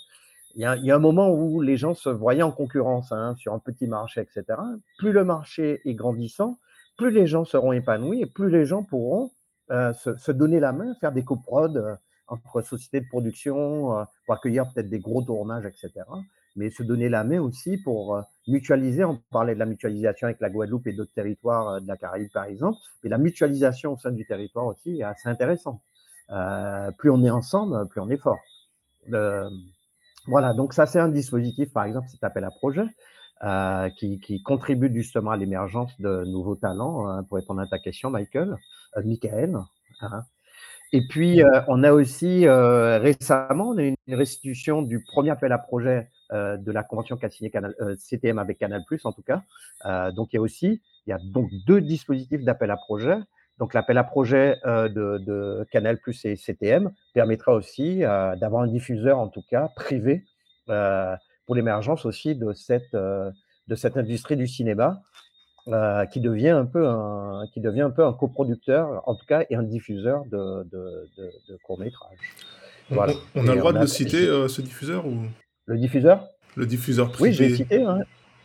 Speaker 2: il y, y, a, un moment où les gens se voyaient en concurrence hein, sur un petit marché, etc. Plus le marché est grandissant, plus les gens seront épanouis et plus les gens pourront euh, se, se, donner la main, faire des coprods euh, entre sociétés de production, euh, pour accueillir peut-être des gros tournages, etc. Mais se donner la main aussi pour euh, mutualiser. On parlait de la mutualisation avec la Guadeloupe et d'autres territoires euh, de la Caraïbe, par exemple. Mais la mutualisation au sein du territoire aussi est assez intéressante. plus on est ensemble, plus on est fort. Voilà, donc ça c'est un dispositif, par exemple, cet appel à projet, euh, qui, qui, contribue justement à l'émergence de nouveaux talents, hein, pour répondre à ta question, Michael, euh, Michael. Hein. Et puis, euh, on a aussi euh, récemment on a une restitution du premier appel à projet euh, de la convention qu'a signé Canal, CTM avec Canal+, en tout cas. donc, il y a aussi, il y a donc deux dispositifs d'appel à projet. Donc l'appel à projet euh, de, de, Canal Plus et CTM permettra aussi euh, d'avoir un diffuseur, en tout cas privé, euh, pour l'émergence aussi de cette, de cette industrie du cinéma. qui devient un peu un qui devient un peu un coproducteur, en tout cas, et un diffuseur de de de courts-métrages.
Speaker 1: Voilà on a le droit de citer, ce diffuseur ou?
Speaker 2: Le diffuseur?
Speaker 1: Le diffuseur privé.
Speaker 2: Oui, j'ai cité, hein.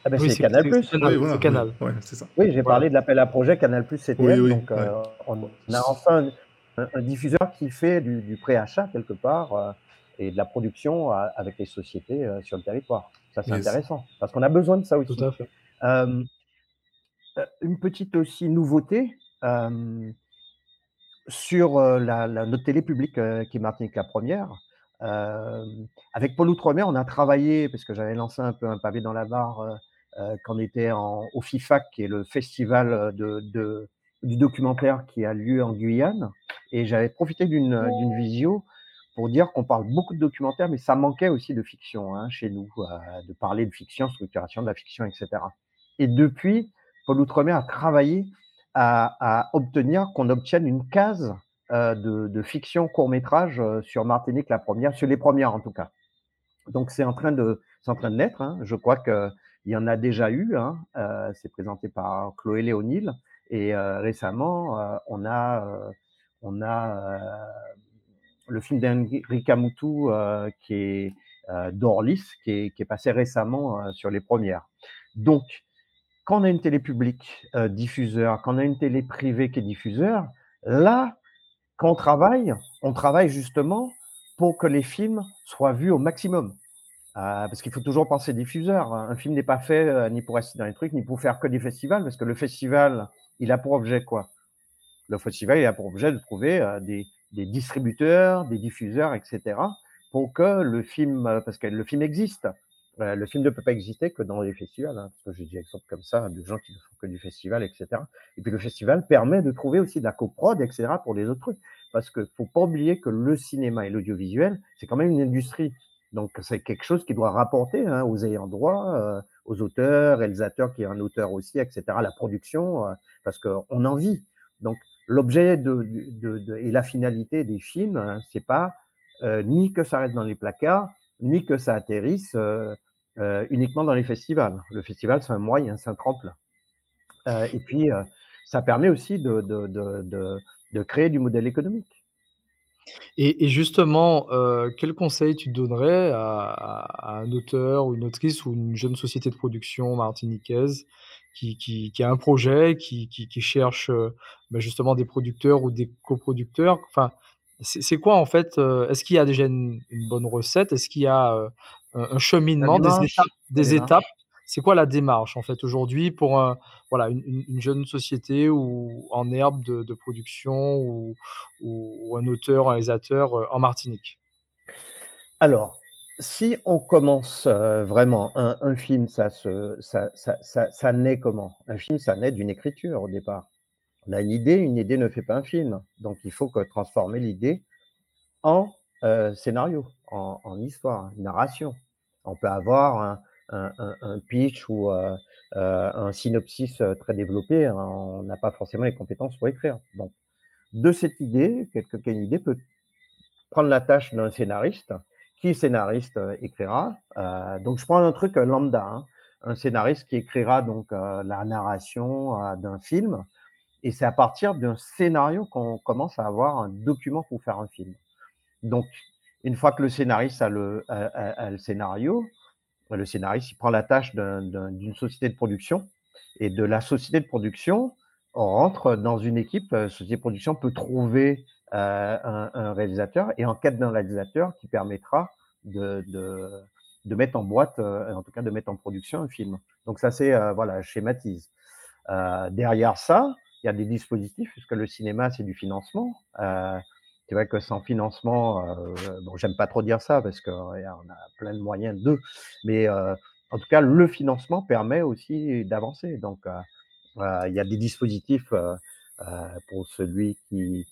Speaker 2: Ah
Speaker 3: Oui,
Speaker 2: c'est Canal+.
Speaker 3: Canal,
Speaker 1: Oui, voilà,
Speaker 3: c'est Canal.
Speaker 1: ouais, ouais, c'est ça.
Speaker 2: Oui, j'ai
Speaker 3: Voilà.
Speaker 2: parlé de l'appel à projet Canal+ CTM,
Speaker 1: Oui, oui,
Speaker 2: donc
Speaker 1: ouais.
Speaker 2: heu, on a enfin un un diffuseur qui fait du du préachat quelque part, heu et de la production a avec les sociétés, sur le territoire. Ça, c'est
Speaker 1: Yes.
Speaker 2: intéressant parce qu'on a besoin de ça
Speaker 3: Tout
Speaker 2: aussi.
Speaker 3: à fait.
Speaker 2: Une petite aussi nouveauté, sur, heu, la la notre télé publique, qui est Martinique la Première, avec Pôle Outre-mer, on a travaillé parce que j'avais lancé un peu un pavé dans la heu, quand on était en au FIFAC, qui est le festival, heu, de de du documentaire qui a lieu en Guyane et j'avais profité d'une, d'une visio pour dire qu'on parle beaucoup de documentaires, mais ça manquait aussi de fiction, hein, chez nous, heu, de parler de fiction, structuration de la fiction et cetera et depuis, Pôle Outre-mer a travaillé à à obtenir qu'on obtienne une case, heu, de de fiction court métrage, heu, sur Martinique la Première, sur les premières en tout cas. Donc c'est en train de c'est en train de naître, hein. Je crois qu'il y en a déjà eu, hein, heu, c'est présenté par Chloé Léonil et heu, récemment, heu, on a, le film d'Henrika Moutou, heu, qui est, Dorlis, qui est qui est passé récemment, sur les premières. Donc quand on a une télé publique, diffuseur, quand on a une télé privée qui est diffuseur, là, quand on travaille, on travaille justement pour que les films soient vus au maximum. Heu, parce qu'il faut toujours penser diffuseur. Un film n'est pas fait, heu, ni pour rester dans les trucs, ni pour faire que des festivals, parce que le festival, il a pour objet quoi? Le festival, il a pour objet de trouver, heu, des distributeurs, des diffuseurs et cetera, pour que le film, heu parce que le film existe. Le film ne peut pas exister que dans les festivals, hein, parce que j'ai des exemples comme ça de gens qui ne font que du festival et cetera et puis le festival permet de trouver aussi de la coprod et cetera pour les autres trucs. Parce qu'il faut pas oublier que le cinéma et l'audiovisuel, c'est quand même une industrie. Donc c'est quelque chose qui doit rapporter, hein, aux ayants droit, heu, aux auteurs, réalisateurs qui est un auteur aussi et cetera, la production, heu, parce qu'on en vit. Donc l'objet de de de et la finalité des films, hein, c'est pas, heu, ni que ça reste dans les placards, ni que ça atterrisse, heu heu, uniquement dans les festivals. Le festival, c'est un moyen, c'est un tremplin. Heu et puis, ça permet aussi de de créer du modèle économique.
Speaker 3: Et et justement, heu, quel conseil tu donnerais à à à un auteur ou une autrice ou une jeune société de production martiniquaise qui qui qui a un projet, qui qui qui cherche, heu, bah, justement des producteurs ou des coproducteurs? Enfin, c'est c'est quoi en fait, heu, est-ce qu'il y a déjà une une bonne recette? Est-ce qu'il y a, heu, un un
Speaker 2: La
Speaker 3: cheminement, des étapes
Speaker 2: démarche la
Speaker 3: des étapes?
Speaker 2: démarche.
Speaker 3: C'est quoi la démarche en fait aujourd'hui pour, heu, voilà une une une jeune société ou en herbe de production ou un auteur, un réalisateur, heu, en Martinique?
Speaker 2: Alors, si on commence, heu, vraiment un un film, ça se ça ça ça naît comment? Un film, ça naît d'une écriture au départ. On a une idée, une idée ne fait pas un film, donc il faut que transformer l'idée en, scénario, en histoire, une narration. On peut avoir un un pitch ou, heu heu, un synopsis, heu, très développé, hein, on n'a pas forcément les compétences pour écrire. Donc, de cette idée, quelqu'un qui a une idée peut prendre la tâche d'un scénariste. Qui scénariste, écrira, donc je prends un truc, lambda, hein. Un scénariste qui écrira donc, la narration, d'un film et c'est à partir d'un scénario qu'on commence à avoir un document pour faire un film. Donc, une fois que le scénariste a le scénario, le scénariste, il prend la tâche d'un d'un d'une société de production et de la société de production, on rentre dans une équipe, heu, société de production peut trouver, heu, un réalisateur et en quête d'un réalisateur qui permettra de mettre en boîte, heu, en tout cas de mettre en production un film. Donc ça c'est, heu, voilà, schématise. Derrière ça, il y a des dispositifs puisque le cinéma, c'est du financement. C'est vrai que sans financement, heu, bon, j'aime pas trop dire ça parce que regarde, on a plein de moyens de, mais heu, en tout cas, le financement permet aussi d'avancer. Donc heu, il y a des dispositifs, heu heu, pour celui qui,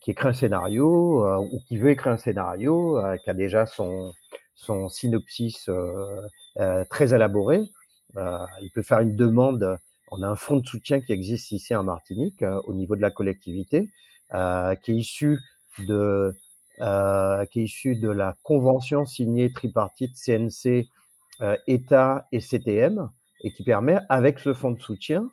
Speaker 2: qui écrit un scénario, ou qui veut écrire un scénario, qui a déjà son son synopsis, très élaboré. Il peut faire une demande, on a un fonds de soutien qui existe ici en Martinique, heu, au niveau de la collectivité, qui est issu de, heu, qui est issu de la convention signée tripartite CNC, heu, État et CTM et qui permet avec ce fonds de soutien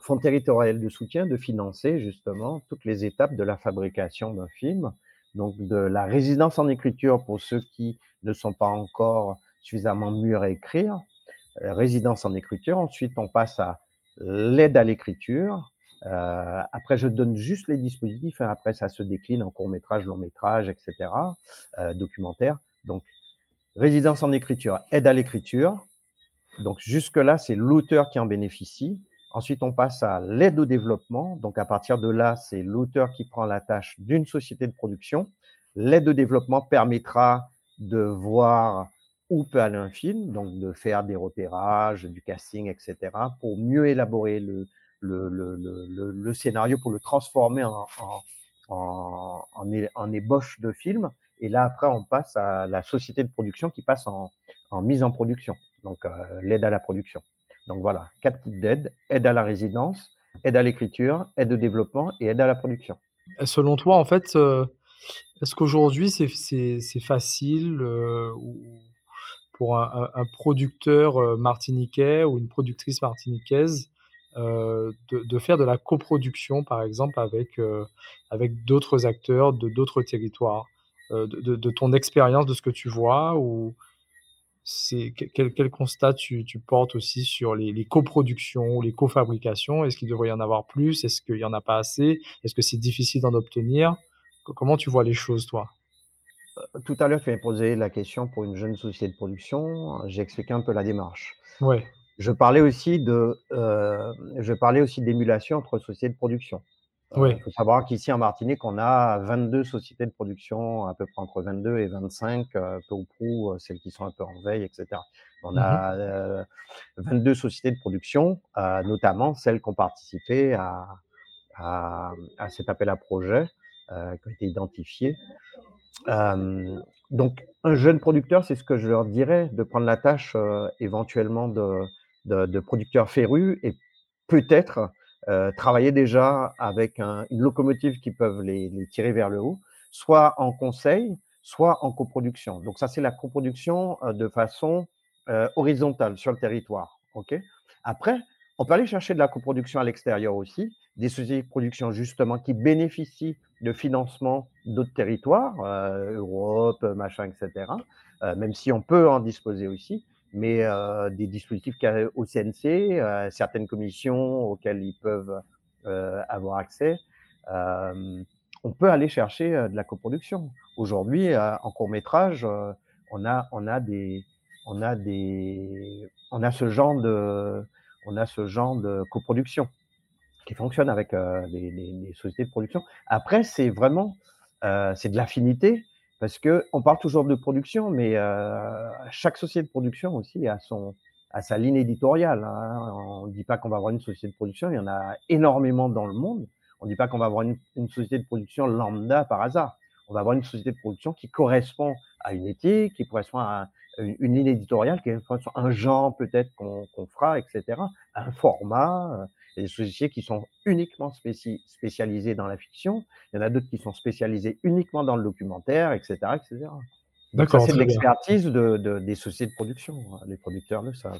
Speaker 2: fonds territorial de soutien de financer justement toutes les étapes de la fabrication d'un film, donc de la résidence en écriture pour ceux qui ne sont pas encore suffisamment mûrs à écrire, euh, résidence en écriture. Ensuite, on passe à l'aide à l'écriture. Euh, après, je donne juste les dispositifs. et après, ça se décline en court métrage, long métrage, etc. Euh, documentaire. Donc, résidence en écriture, aide à l'écriture. Donc, jusque-là, c'est l'auteur qui en bénéficie. Ensuite, on passe à l'aide au développement. Donc, à partir de là, c'est l'auteur qui prend la tâche d'une société de production. L'aide au développement permettra de voir où peut aller un film, donc de faire des repérages, du casting, etc., pour mieux élaborer le, le, le, le, scénario, pour le transformer en, en, en, ébauche de film. Et là, après, on passe à la société de production qui passe en, mise en production, donc euh, l'aide à la production. Donc voilà, quatre types d'aide aide à la résidence, aide à l'écriture, aide au développement et aide à la production.
Speaker 3: Selon toi, en fait, euh, est-ce qu'aujourd'hui c'est facile euh, pour un, producteur euh, martiniquais ou une productrice martiniquaise de, faire de la coproduction, par exemple, avec, avec d'autres acteurs de d'autres territoires de, de, ton expérience, de ce que tu vois, ou c'est quel, quel constat tu, tu, portes aussi sur les, les coproductions, les cofabrications? Est-ce qu'il devrait y en avoir plus? Est-ce qu'il n'y en a pas assez? Est-ce que c'est difficile d'en obtenir? Comment tu vois les choses, toi?
Speaker 2: Euh, Tout à l'heure, tu m'as posé la question pour une jeune société de production. J'ai expliqué un peu la démarche.
Speaker 3: Ouais.
Speaker 2: Je parlais aussi de, euh, je parlais aussi d'émulation entre sociétés de production.
Speaker 3: Euh,
Speaker 2: il faut savoir qu'ici en Martinique, on a 22 sociétés de production, à peu près entre 22 et 25, peu ou prou, celles qui sont un peu en veille, etc. On a 22 mmh sociétés de production, notamment celles qui ont participé à, à, à cet appel à projet. Euh, qui ont été identifiés. Euh, donc, un jeune producteur, c'est ce que je leur dirais, de prendre la tâche euh, éventuellement de, de, producteur féru et peut-être travailler déjà avec une locomotive qui peuvent les, tirer vers le haut, soit en conseil, soit en coproduction. Donc ça, c'est la coproduction de façon horizontale sur le territoire. Après, on peut aller chercher de la coproduction à l'extérieur aussi, des sociétés de production justement qui bénéficient de financement d'autres territoires, euh, Europe, machin, etc. Euh, même si on peut en disposer aussi, mais euh, des dispositifs au CNC, certaines commissions auxquelles ils peuvent avoir accès. on peut aller chercher de la coproduction. Aujourd'hui, en court métrage, on a, on a des, on a des, on a ce genre de, on a ce genre de coproduction qui fonctionne avec les, sociétés de production. Après, c'est vraiment c'est de l'affinité parce que on parle toujours de production, mais chaque société de production aussi a son a sa ligne éditoriale. Hein. On ne dit pas qu'on va avoir une société de production, il y en a énormément dans le monde. On ne dit pas qu'on va avoir une, société de production lambda par hasard. On va avoir une société de production qui correspond à une éthique, qui correspond à une, ligne éditoriale, qui correspond à un genre peut-être qu'on fera, etc., un format. Il y a des sociétés qui sont uniquement spécialisées dans la fiction. Il y en a d'autres qui sont spécialisées uniquement dans le documentaire, etc. etc. D'accord. C'est de l'expertise de, des sociétés de production. Hein. Les producteurs le savent.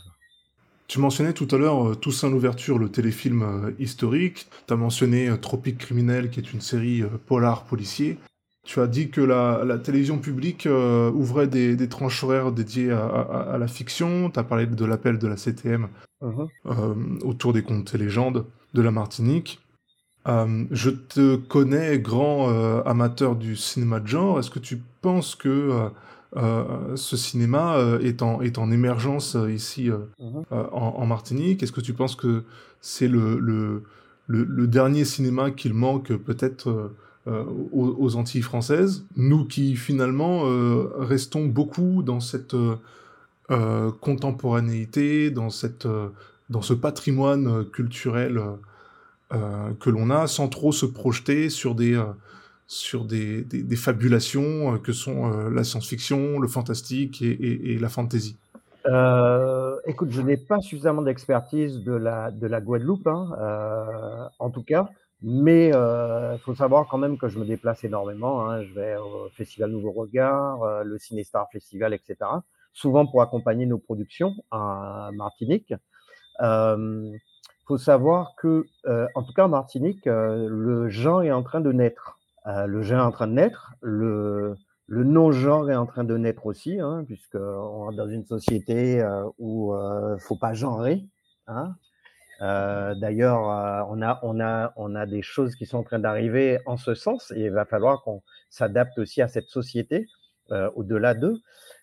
Speaker 1: Tu mentionnais tout à l'heure euh, Toussaint l'ouverture, le téléfilm euh, historique. Tu as mentionné euh, Tropique criminel, qui est une série polar policier. Tu as dit que la, télévision publique ouvrait des, tranches horaires dédiées à, la fiction. Tu as parlé de l'appel de la CTM uh-huh. autour des contes et légendes de la Martinique. je te connais grand amateur du cinéma de genre. Est-ce que tu penses que ce cinéma est, en, est en émergence ici uh-huh. en, Martinique? Est-ce que tu penses que c'est le, le, le, dernier cinéma qu'il manque peut-être euh, aux, Antilles françaises, nous qui finalement euh, restons beaucoup dans cette euh, contemporanéité, dans, cette, dans ce patrimoine culturel que l'on a, sans trop se projeter sur des, sur des, des, fabulations que sont la science-fiction, le fantastique et, la fantasy
Speaker 2: écoute, je n'ai pas suffisamment d'expertise de la, de la Guadeloupe, hein, en tout cas. Mais il euh, faut savoir quand même que je me déplace énormément. Hein. Je vais au Festival Nouveau Regard, euh, le Cinestar Festival, etc. Souvent pour accompagner nos productions à Martinique. Euh, Il faut savoir que, en tout cas en Martinique, le genre est en train de naître. le genre est en train de naître, le, le non-genre est en train de naître aussi, hein, puisqu'on est dans une société où il ne faut pas genrer. Hein. D'ailleurs, on, a, on, a, on a des choses qui sont en train d'arriver en ce sens et il va falloir qu'on s'adapte aussi à cette société au-delà d'eux.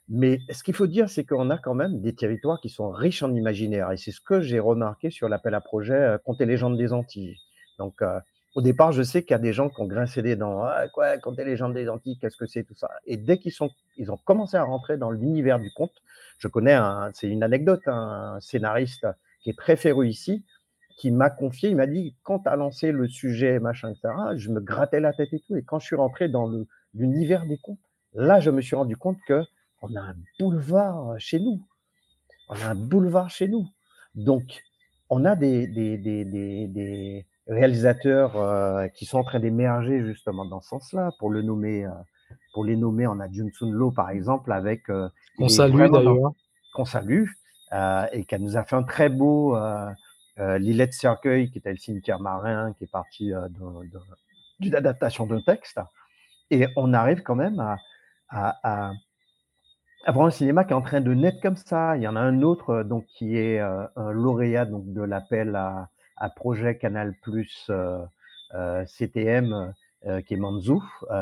Speaker 2: Mais ce qu'il faut dire, c'est qu'on a quand même des territoires qui sont riches en imaginaire. Et c'est ce que j'ai remarqué sur l'appel à projet euh, Contes et légendes des Antilles. Donc, euh, au départ, je sais qu'il y a des gens qui ont grincé des dents. Ah, quoi, Contes et légendes des Antilles, qu'est-ce que c'est tout ça? Et dès qu'ils sont, ils ont commencé à rentrer dans l'univers du conte, je connais, un, c'est une anecdote, un scénariste qui est très féru ici, qui m'a confié, il m'a dit, quand tu as lancé le sujet, machin, etc., je me grattais la tête et tout. Et quand je suis rentré dans l'univers des contes, là, je me suis rendu compte que on a un boulevard chez nous. On a un boulevard chez nous. Donc, on a des, des, réalisateurs qui sont en train d'émerger justement dans ce sens-là. Pour le nommer, pour les nommer, on a Junsun Lo par exemple avec
Speaker 3: qu'on salue d'ailleurs,
Speaker 2: qu'on salue et qui nous a fait un très beau Lilette Cercueil qui était le cimetière marin qui est parti d'une adaptation d'un texte. Et on arrive quand même à avoir un cinéma qui est en train de naître comme ça. Il y en a un autre euh, donc qui est euh, un lauréat donc de l'appel à, projet Canal Plus euh, CTM qui est Manzou,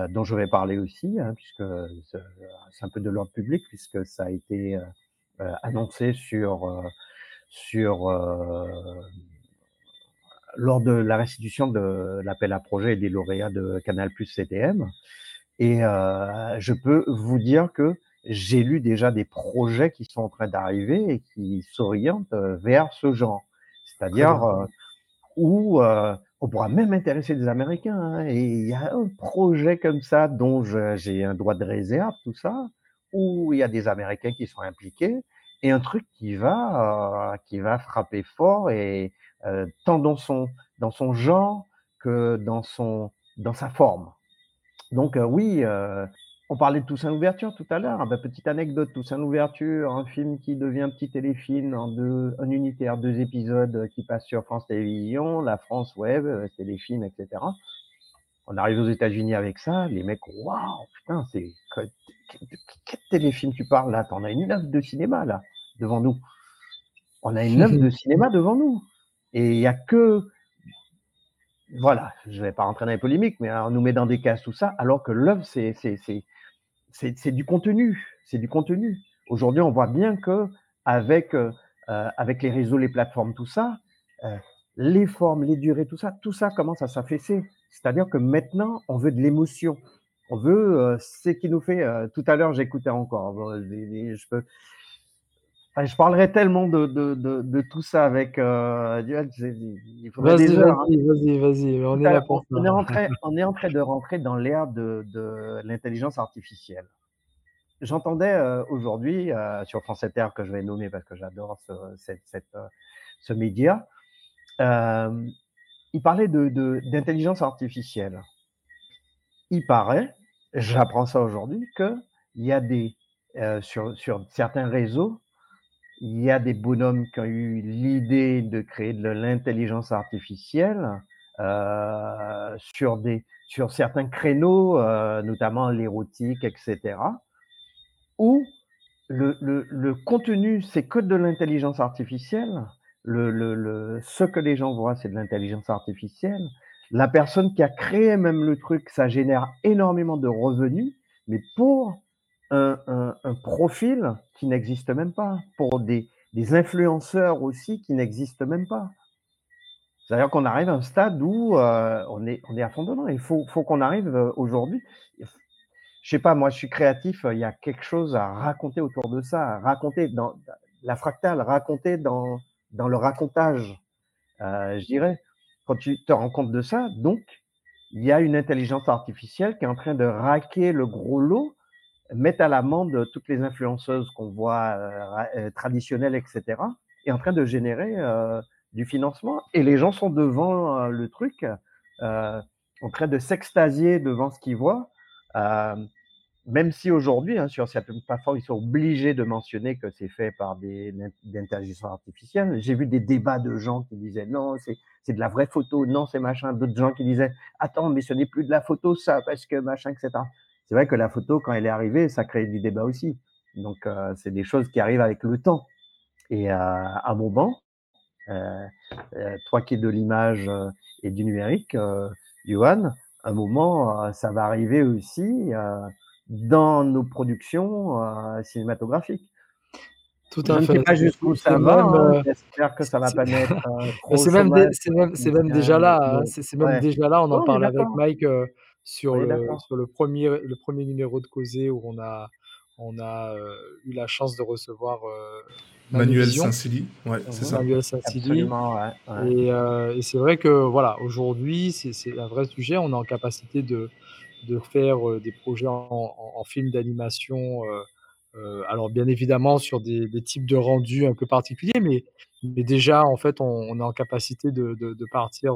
Speaker 2: dont je vais parler aussi, hein, puisque c'est un peu de l'ordre public, puisque ça a été annoncé sur, sur lors de la restitution de l'appel à projet et des lauréats de Canal Plus CTM. Et je peux vous dire que j'ai lu déjà des projets qui sont en train d'arriver et qui s'orientent euh, vers ce genre. C'est-à-dire euh, où euh, on pourra même intéresser des Américains. Hein, et il y a un projet comme ça dont j'ai un droit de réserve, tout ça, où il y a des Américains qui sont impliqués et un truc qui va, qui va frapper fort et tant dans son, dans son genre que dans, son, dans sa forme. Donc oui, on parlait de Toussaint Louverture tout à l'heure. Ah ben, petite anecdote, Toussaint Louverture, un film qui devient petit téléfilm en un unitaire, deux épisodes qui passe sur France Télévisions, la France Web, euh, téléfilm, etc. On arrive aux États-Unis avec ça, les mecs, waouh, putain, c'est quel téléfilm tu parles là? On a une œuvre de cinéma là devant nous. On a une œuvre de cinéma devant nous. Et il n'y a que voilà, je ne vais pas rentrer dans les polémiques, mais on nous met dans des cases tout ça, alors que l'œuvre, c'est c'est du contenu, c'est du contenu. Aujourd'hui, on voit bien que avec, euh, euh, avec les réseaux, les plateformes, tout ça, euh, les formes, les durées, tout ça, tout ça commence à s'affaisser. C'est-à-dire que maintenant, on veut de l'émotion. On veut ce qui nous fait. tout à l'heure, j'écoutais encore. je peux, je parlerai tellement de, de, de, tout ça avec. Euh,
Speaker 3: il vas-y, hein. vas-y, vas-y, On est là pour
Speaker 2: on, Est en train, on est en train de rentrer dans l'ère de, de l'intelligence artificielle. J'entendais euh, aujourd'hui euh, sur France Inter, que je vais nommer parce que j'adore ce, cette, cette, ce média, il parlait d'intelligence artificielle. Il paraît, j'apprends ça aujourd'hui, qu'il y a des, sur, sur certains réseaux, il y a des bonhommes qui ont eu l'idée de créer de l'intelligence artificielle euh, sur, des, sur certains créneaux, euh, notamment l'érotique, etc., où le, le, le contenu, c'est que de l'intelligence artificielle. Le, le, ce que les gens voient, c'est de l'intelligence artificielle. La personne qui a créé même le truc, ça génère énormément de revenus, mais pour un, profil qui n'existe même pas, pour des, influenceurs aussi qui n'existent même pas. C'est-à-dire qu'on arrive à un stade où euh, on, est, on est à fond dedans. Il faut, faut qu'on arrive euh, aujourd'hui. Je sais pas, moi je suis créatif, il y a quelque chose à raconter autour de ça, à raconter dans la fractale, raconter dans, dans le racontage, euh, je dirais. Quand tu te rends compte de ça, donc, il y a une intelligence artificielle qui est en train de raquer le gros lot mettre à l'amende toutes les influenceuses qu'on voit euh, euh, traditionnelles, etc., est en train de générer euh, du financement. Et les gens sont devant le truc, en train de s'extasier devant ce qu'ils voient. même si aujourd'hui, hein, sur certaines plateformes, ils sont obligés de mentionner que c'est fait par des, intelligences artificielles. J'ai vu des débats de gens qui disaient non, c'est de la vraie photo, non, c'est machin. D'autres gens qui disaient attends, mais ce n'est plus de la photo, ça, parce que machin, etc. C'est vrai que la photo, quand elle est arrivée, ça crée du débat aussi. Donc, euh, c'est des choses qui arrivent avec le temps. Et euh, à un moment, euh, toi qui es de l'image et du numérique, Johan, un moment, ça va arriver aussi dans nos productions cinématographiques.
Speaker 3: Tout à fait.
Speaker 2: Pas jusqu'où ça va. Hein, j'espère que ça va pas mettre
Speaker 3: C'est même, même, déjà là. Hein, c'est même déjà là. On en parlait avec Mike sur, le, sur le, premier, le premier numéro de Causé où on a, on a eu la chance de recevoir
Speaker 1: Manuel Saint-Silly. Ouais, c'est ça.
Speaker 3: Manuel Saint-Silly. Et, et c'est vrai que voilà, aujourd'hui, c'est un vrai sujet. On est en capacité de, de faire des projets en, en, film d'animation. alors bien évidemment sur des, des, types de rendus un peu particuliers, mais, mais déjà en fait on, on est en capacité de, de, de partir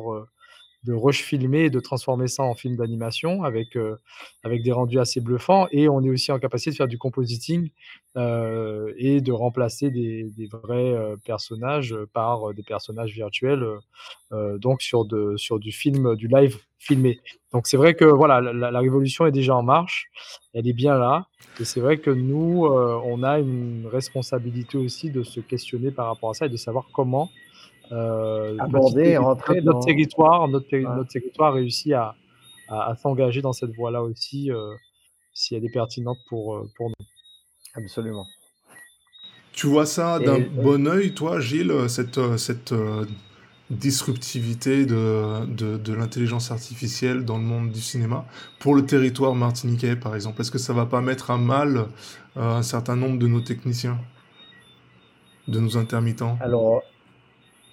Speaker 3: de rush filmer et de transformer ça en film d'animation avec, euh, avec des rendus assez bluffants. Et on est aussi en capacité de faire du compositing euh, et de remplacer des, vrais euh, personnages par des personnages virtuels, donc sur, de, sur du film, du live filmé. Donc c'est vrai que voilà, la, révolution est déjà en marche, elle est bien là. Et c'est vrai que nous, on a une responsabilité aussi de se questionner par rapport à ça et de savoir comment
Speaker 2: euh, aborder,
Speaker 3: rentrer notre, territoire, notre, notre, territoire réussit à, à, s'engager dans cette voie-là aussi, euh, si elle est pertinente pour, euh, pour nous.
Speaker 2: Absolument.
Speaker 1: Tu vois ça d'un bon oeil, toi, Gilles, cette, cette disruptivité de, de, de l'intelligence artificielle dans le monde du cinéma? Pour le territoire martiniquais, par exemple Est-ce que ça va pas mettre à mal un certain nombre de nos techniciens, de nos intermittents?
Speaker 2: Alors,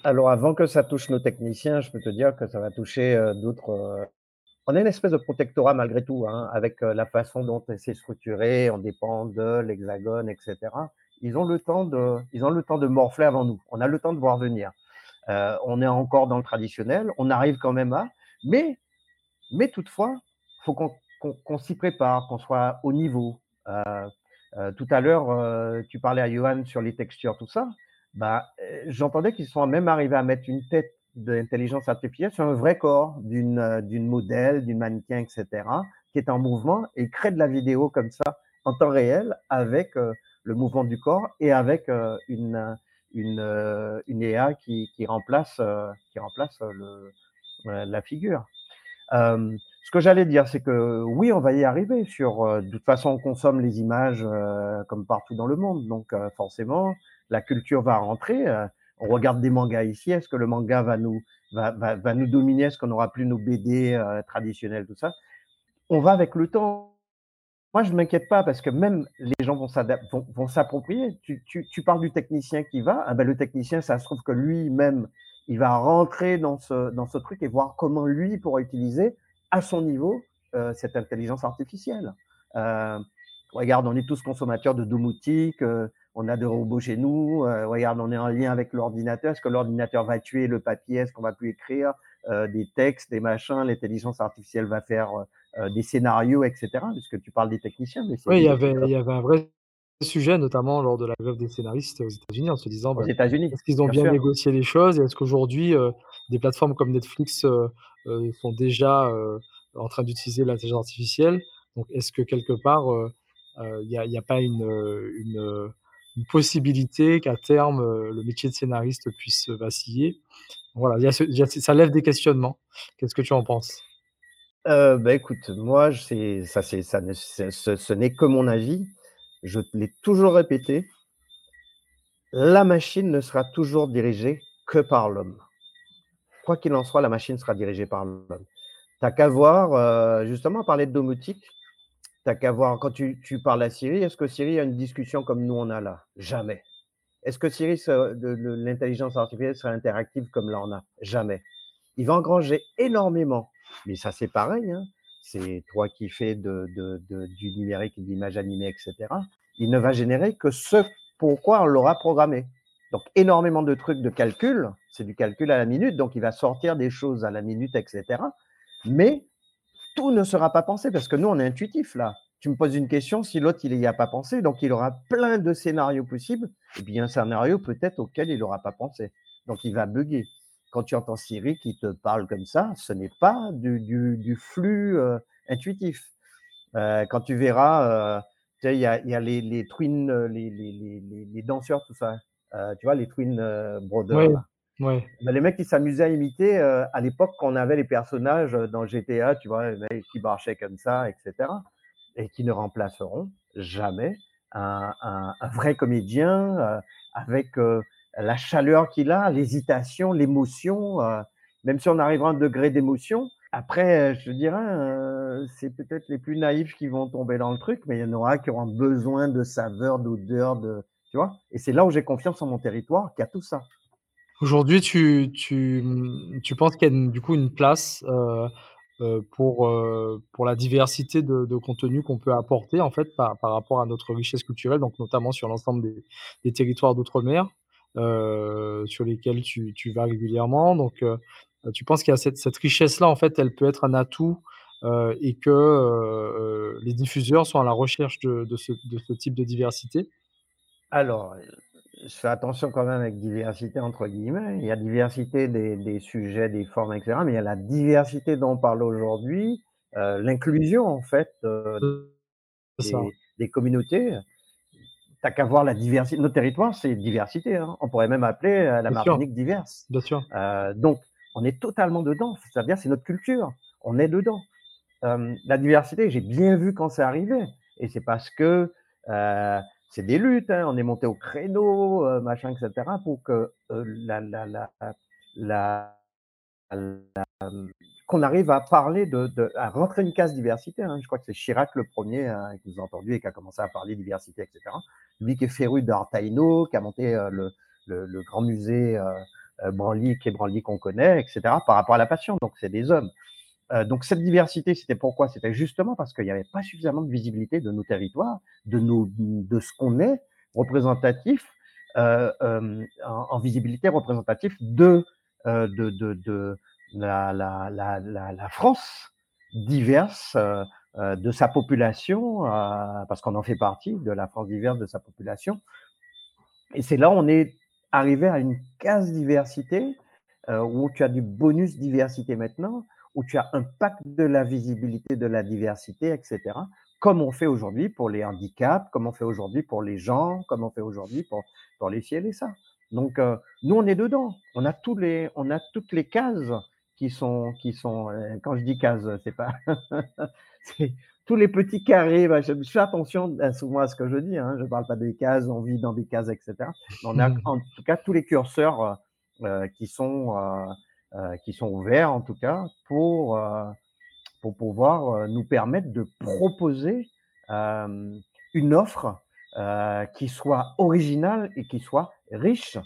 Speaker 2: alors, avant que ça touche nos techniciens, je peux te dire que ça va toucher euh, d'autres. Euh, on a une espèce de protectorat malgré tout, hein, avec euh, la façon dont c'est structuré, on dépend de l'hexagone, etc. Ils ont le temps de, ils ont le temps de morfler avant nous. On a le temps de voir venir. on est encore dans le traditionnel, on arrive quand même à, mais, mais toutefois, faut qu'on s'y prépare, qu'on soit au niveau. tout à l'heure, tu parlais à Johan sur les textures, tout ça bah, euh, j'entendais qu'ils sont même arrivés à mettre une tête d'intelligence artificielle sur un vrai corps d'une euh, d'une modèle, d'une mannequin, etc., qui est en mouvement et crée de la vidéo comme ça en temps réel avec euh, le mouvement du corps et avec une, une, une EA qui, qui remplace, qui remplace le, la figure. ce que j'allais dire, c'est que oui, on va y arriver. Sur, de toute façon, on consomme les images comme partout dans le monde, donc forcément, la culture va rentrer. Euh, on regarde des mangas ici. Est-ce que le manga va nous, va, va, va nous dominer Est-ce qu'on n'aura plus nos BD euh, traditionnels, tout ça? On va avec le temps. Moi, je ne m'inquiète pas parce que même les gens vont s'approprier. Tu, tu, tu, parles du technicien qui va. Ah ben, le technicien, ça se trouve que lui-même, il va rentrer dans ce, dans ce truc et voir comment lui pourra utiliser à son niveau euh, cette intelligence artificielle. Regarde, on est tous consommateurs de domotique, on a des robots chez nous. Euh, regarde, on est en lien avec l'ordinateur. Est-ce que l'ordinateur va tuer le papier? Est-ce qu'on va plus écrire euh, des textes, des machins? L'intelligence artificielle va faire euh, des scénarios, etc. Puisque tu parles des techniciens.
Speaker 3: Mais oui, il y, avait, il y avait un vrai sujet, notamment lors de la grève des scénaristes aux États-Unis, en se disant
Speaker 2: bah, est-ce
Speaker 3: qu'ils ont bien, négocié les choses? Et est-ce qu'aujourd'hui, des plateformes comme Netflix sont déjà en train d'utiliser l'intelligence artificielle? Donc, est-ce que quelque part, il n'y a, a, pas une, une une possibilité qu'à terme, euh, le métier de scénariste puisse vaciller. Voilà, ça lève des questionnements. Qu'est-ce que tu en penses?
Speaker 2: Euh, bah, écoute, moi, ça, ça, ce, ce n'est que mon avis. Je l'ai toujours répété. La machine ne sera toujours dirigée que par l'homme. Quoi qu'il en soit, la machine sera dirigée par l'homme. T'as qu'à voir, euh, justement, parler de domotique. T'as qu'à voir, quand tu, parles à Siri, est-ce que Siri a une discussion comme nous on a là? Jamais. Est-ce que Siri, l'intelligence artificielle sera interactive comme là on a? Jamais. Il va engranger énormément. Mais ça, c'est pareil. Hein. C'est toi qui fais de, de, de, du numérique, de l'image animée, etc. Il ne va générer que ce pourquoi on l'aura programmé. Donc, énormément de trucs de calcul. C'est du calcul à la minute. Donc, il va sortir des choses à la minute, etc. Mais tout ne sera pas pensé parce que nous, on est intuitif là. tu me poses une question, si l'autre il n'y a pas pensé, donc il aura plein de scénarios possibles, et puis un scénario peut-être auquel il n'aura pas pensé. Donc il va bugger. Quand tu entends Siri qui te parle comme ça, ce n'est pas du, flux euh, intuitif. Euh, quand tu verras, euh, il y, a, les, les twin, les, les, danseurs, tout ça. tu vois, les twin brothers. Les mecs qui s'amusaient à imiter à l'époque quand on avait les personnages dans GTA, tu vois, les mecs qui marchaient comme ça, etc et qui ne remplaceront jamais un, vrai comédien euh, avec euh, la chaleur qu'il a, l'hésitation, l'émotion, euh, même si on arrivera à un degré d'émotion. Après, je dirais, c'est peut-être les plus naïfs qui vont tomber dans le truc, mais il y en aura qui auront besoin de saveur, d'odeur, de, tu vois. Et c'est là où j'ai confiance en mon territoire, qui a tout ça.
Speaker 3: Aujourd'hui, tu, tu, tu penses qu'il y a du coup une place euh, pour, euh, pour la diversité de, de contenu qu'on peut apporter en fait par, par, rapport à notre richesse culturelle, donc notamment sur l'ensemble des, des, territoires d'outre-mer euh, sur lesquels tu, tu, vas régulièrement. Donc, tu penses qu'il y a cette, cette richesse-là, en fait, elle peut être un atout et que les diffuseurs sont à la recherche de, de, ce, de ce type de diversité?
Speaker 2: Alors, je fais attention quand même avec diversité entre guillemets. Il y a diversité des, sujets, des formes, etc. Mais il y a la diversité dont on parle aujourd'hui, euh, l'inclusion en fait euh, des, communautés. T'as qu'à voir la diversité. Notre territoire, c'est diversité. Hein. On pourrait même appeler euh, la Martinique diverse.
Speaker 3: Bien sûr.
Speaker 2: donc, on est totalement dedans. C'est-à-dire, c'est notre culture. On est dedans. la diversité, j'ai bien vu quand c'est arrivé. Et c'est parce que c'est des luttes, hein. on est monté au créneau, euh, machin, etc., pour que euh, la, la, la, qu'on arrive à parler de, de, à rentrer une case diversité. Hein. Je crois que c'est Chirac le premier hein, que vous avez entendu et qui a commencé à parler diversité, etc. Lui qui est féru d'Artaino, qui a monté euh, le, le, le, grand musée euh, Branly, qui est Branly qu'on connaît, etc. Par rapport à la passion. Donc c'est des hommes. Donc cette diversité, c'était pourquoi? C'était justement parce qu'il n'y avait pas suffisamment de visibilité de nos territoires, de, nos, de ce qu'on est représentatif, euh, euh, en, visibilité représentative de, de, de, de la, la, la, la, France diverse de sa population, parce qu'on en fait partie de la France diverse de sa population. Et c'est là où on est arrivé à une case diversité, où tu as du bonus diversité maintenant, où tu as un pacte de la visibilité, de la diversité, etc. Comme on fait aujourd'hui pour les handicaps, comme on fait aujourd'hui pour les gens, comme on fait aujourd'hui pour, pour les ciels et ça. Donc, euh, nous, on est dedans. On a, tous les, on a toutes les cases qui sont, qui sont euh, quand je dis cases, c'est pas, c'est tous les petits carrés. Bah, je, fais attention euh, souvent à ce que je dis. Hein, je ne parle pas des cases, on vit dans des cases, etc. on a en tout cas tous les curseurs qui sont euh, qui sont ouverts en tout cas pour, euh, pour pouvoir euh, nous permettre de proposer une offre qui soit originale et qui soit riche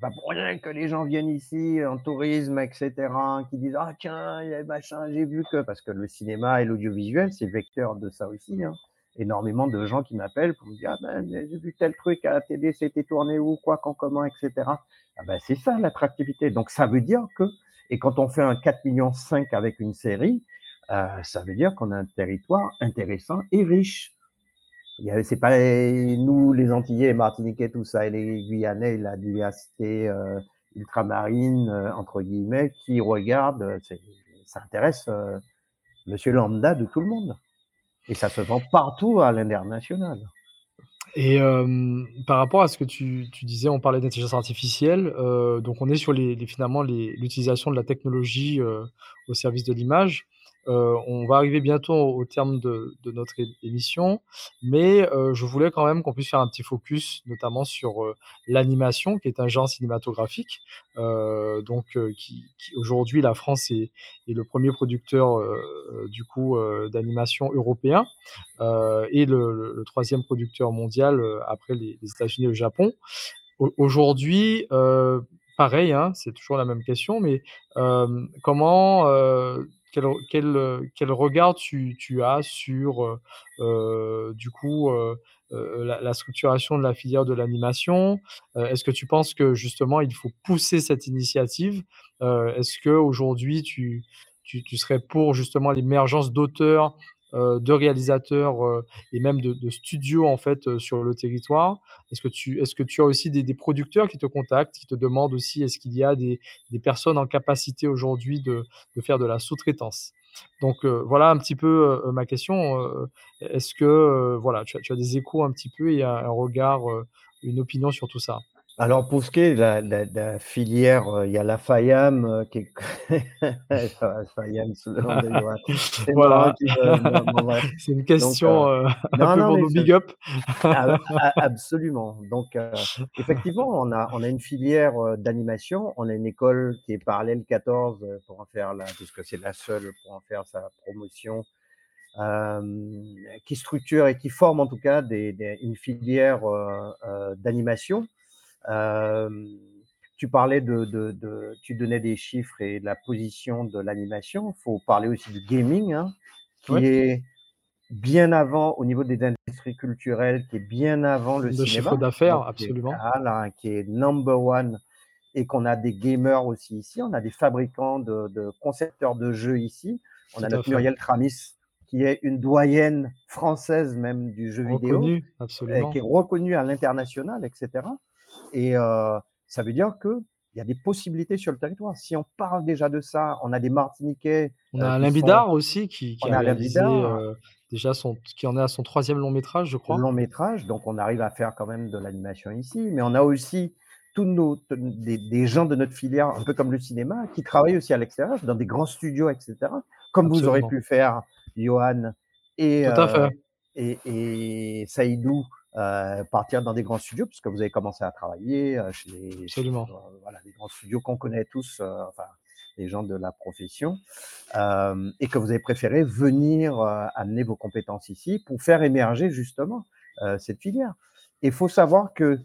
Speaker 2: pas pour rien que les gens viennent ici en tourisme, etc., qui disent Ah, tiens, il y a machin, j'ai vu que. Parce que le cinéma et l'audiovisuel, c'est vecteur de ça aussi. Hein. Énormément de gens qui m'appellent pour me dire Ah, ben, j'ai vu tel truc à la télé, c'était tourné où, quoi, quand, comment, etc. Ah ben, c'est ça l'attractivité. Donc ça veut dire que, et quand on fait un 4 millions 5 avec une série, euh, ça veut dire qu'on a un territoire intéressant et riche. C'est pas nous, les Antillais, les Martiniquais, tout ça, et les Guyanais, la diversité euh, ultramarine, euh, entre guillemets, qui regardent, ça intéresse monsieur lambda de tout le monde. Et ça se vend partout à l'international.
Speaker 3: Et par rapport à ce que tu disais, on parlait d'intelligence artificielle, donc on est sur les finalement l'utilisation de la technologie, au service de l'image. Euh, on va arriver bientôt au terme de notre émission, mais heu, je voulais quand même qu'on puisse faire un petit focus, notamment sur, heu, l'animation, qui est un genre cinématographique, donc qui aujourd'hui la France est le premier producteur, du coup, d'animation européen, et le 3 producteur mondial, après les États-Unis et le Japon. aujourd'hui, pareil, hein, c'est toujours la même question, mais comment, quel, quel, euh, quel regard tu, tu as sur, euh, euh, du coup, la, structuration de la filière de l'animation? Est-ce que tu penses que justement il faut pousser cette initiative? Est-ce que aujourd'hui tu, tu, tu, serais pour justement l'émergence d'auteurs de réalisateurs, et même de studios, en fait, sur le territoire? Est-ce que tu est-ce que tu as aussi des producteurs qui te contactent, qui te demandent aussi est-ce qu'il y a des personnes en capacité aujourd'hui de faire de la sous-traitance? Donc voilà un petit peu, ma question, est-ce que, voilà, tu as des échos un petit peu et un regard, une opinion sur tout ça?
Speaker 2: Alors pour ce qui est de la filière, euh, il y a la FAIAM, euh, qui est
Speaker 3: Voilà. C'est une question, euh, un peu pour nos big up.
Speaker 2: Ah, absolument. Donc effectivement, on a on a une filière, d'animation, on a une école qui est parallèle 14, pour en faire la puisque c'est la seule pour en faire sa promotion, qui structure et qui forme en tout cas des une filière, d'animation tu parlais de, de, tu donnais des chiffres et de la position de l'animation. Il faut parler aussi du gaming, hein, qui est bien avant au niveau des industries culturelles, qui est bien avant le, le
Speaker 3: chiffre d'affaires, absolument.
Speaker 2: Qui est, number one et qu'on a des gamers aussi ici. On a des fabricants de, concepteurs de jeux ici. On a notre Muriel Tramis qui est une doyenne française même du jeu vidéo,
Speaker 3: absolument.
Speaker 2: qui est reconnue à l'international, etc. Et ça veut dire qu'il y a des possibilités sur le territoire. Si on parle déjà de ça, on a des Martiniquais.
Speaker 3: On a Alain Bidard aussi qui, qui a, réalisé déjà son, qui en est à son troisième long métrage, je crois.
Speaker 2: Long métrage, donc on arrive à faire quand même de l'animation ici. Mais on a aussi tous nos, des, gens de notre filière, un peu comme le cinéma, qui travaillent aussi à l'extérieur, dans des grands studios, etc. Comme vous aurez pu faire, Johan et, et, et Saïdou euh, partir dans des grands studios, puisque vous avez commencé à travailler euh, chez les,
Speaker 3: Absolument.
Speaker 2: Euh, voilà, les grands studios qu'on connaît tous, enfin, les gens de la profession, et que vous avez préféré venir amener vos compétences ici pour faire émerger justement cette filière. Il faut savoir que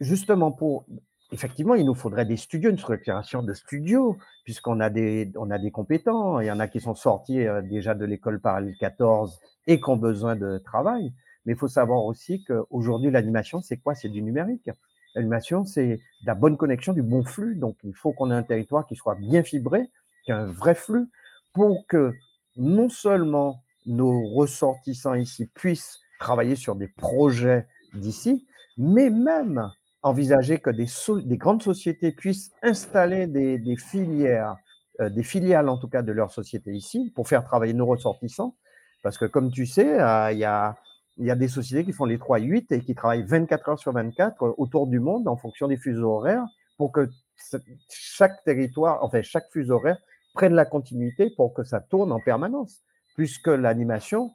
Speaker 2: justement pour effectivement, il nous faudrait des studios, une structuration de studios, puisqu'on a des, on a des compétents. Il y en a qui sont sortis déjà de l'école parallèle 14 et qui ont besoin de travail. Mais il faut savoir aussi qu'aujourd'hui, l'animation, c'est quoi? C'est du numérique. L'animation, c'est la bonne connexion, du bon flux. Donc, il faut qu'on ait un territoire qui soit bien fibré, qui ait un vrai flux, pour que non seulement nos ressortissants ici puissent travailler sur des projets d'ici, mais même envisager que des, des, grandes sociétés puissent installer des, des filières, euh, des filiales en tout cas de leur société ici, pour faire travailler nos ressortissants. Parce que comme tu sais, euh, il y a il y a des sociétés qui font les 3-8 et qui travaillent 24 heures sur 24 euh, autour du monde en fonction des fuseaux horaires pour que chaque territoire, enfin chaque fuseau horaire prenne la continuité pour que ça tourne en permanence. Puisque l'animation,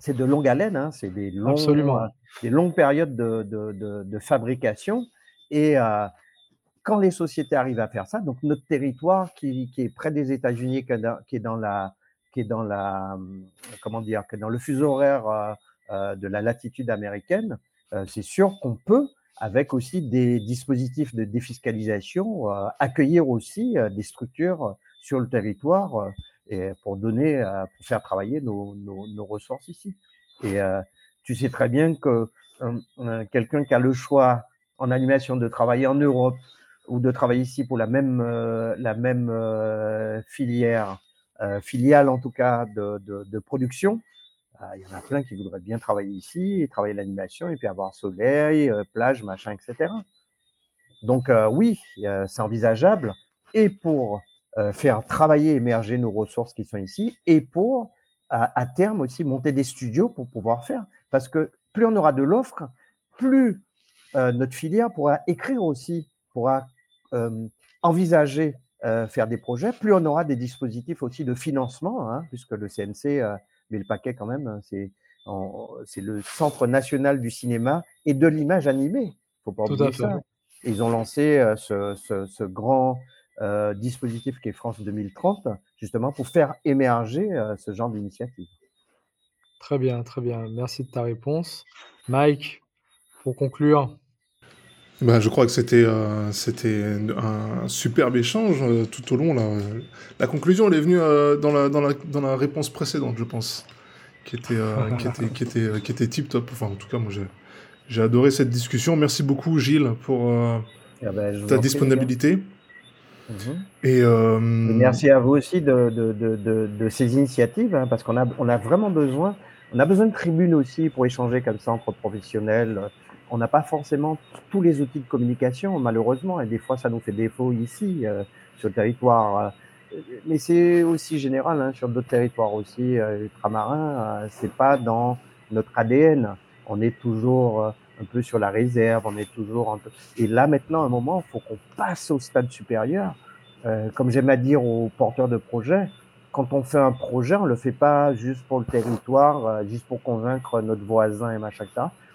Speaker 2: c'est de longue haleine, hein, c'est des, euh, des longues périodes de, de, de, fabrication. Et euh, quand les sociétés arrivent à faire ça, donc notre territoire qui, qui est près des États-Unis, qui est dans la, qui est dans la, comment dire, qui est dans le fuseau horaire euh, de la latitude américaine, euh, c'est sûr qu'on peut, avec aussi des dispositifs de défiscalisation, euh, accueillir aussi des structures sur le territoire et pour donner, pour faire travailler nos, ressources ici. Et tu sais très bien que quelqu'un qui a le choix en animation de travailler en Europe ou de travailler ici pour la même, filière, filiale en tout cas de production, il y en a plein qui voudraient bien travailler ici, travailler l'animation, et puis avoir soleil, euh, plage, machin, etc. Donc euh, oui, c'est envisageable, et pour euh, faire travailler, émerger nos ressources qui sont ici, et pour, à, terme aussi, monter des studios pour pouvoir faire. Parce que plus on aura de l'offre, plus notre filière pourra écrire aussi, pourra envisager faire des projets, plus on aura des dispositifs aussi de financement, hein, puisque le CNC mais le paquet quand même, hein, c'est le Centre national du cinéma et de l'image animée. Faut pas oublier ça. Ils ont lancé euh, ce, ce, grand euh, dispositif qui est France 2030, justement pour faire émerger euh, ce genre d'initiative.
Speaker 3: Très bien, très bien. Merci de ta réponse. Mike, pour conclure.
Speaker 1: Ben, je crois que c'était c'était un superbe échange tout au long. Là. La conclusion, elle est venue dans, la, dans, la, dans la réponse précédente, je pense qui était, euh, qui était, qui était, euh, qui était tip top. Enfin, en tout cas, moi, j'ai, j'ai adoré cette discussion. Merci beaucoup, Gilles, pour euh, ah ben, ta disponibilité.
Speaker 2: Mmh
Speaker 1: Et,
Speaker 2: Et
Speaker 1: euh,
Speaker 2: merci à vous aussi de, de, de, de, de ces initiatives, hein, parce qu'on a, on a vraiment besoin, on a besoin de tribunes aussi pour échanger comme ça entre professionnels. On n'a pas forcément tous les outils de communication, malheureusement, et des fois ça nous fait défaut ici, euh, sur le territoire. euh, mais c'est aussi général hein, sur d'autres territoires aussi euh, ultramarins. Euh, c'est pas dans notre ADN. On est toujours euh, un peu sur la réserve, on est toujours un peu. Et là maintenant, à un moment, il faut qu'on passe au stade supérieur. Comme j'aime à dire aux porteurs de projets, quand on fait un projet, on le fait pas juste pour le territoire, juste pour convaincre notre voisin et machin.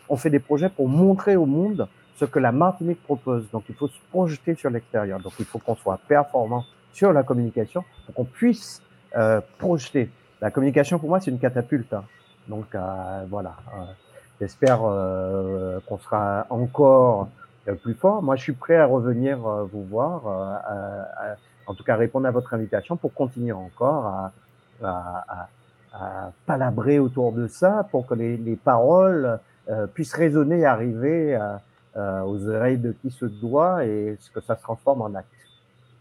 Speaker 2: On fait des projets pour montrer au monde ce que la Martinique propose. Donc il faut se projeter sur l'extérieur. Donc il faut qu'on soit performant sur la communication pour qu'on puisse euh, projeter. La communication pour moi c'est une catapulte. hein. Donc euh, voilà. Euh, J'espère euh, qu'on sera encore euh, plus fort. Moi je suis prêt à revenir vous voir. en tout cas répondre à votre invitation pour continuer encore à, à, à- à palabrer autour de ça pour que les, les paroles euh, puissent résonner et arriver euh, euh, aux oreilles de qui se doit et ce que ça se transforme en acte.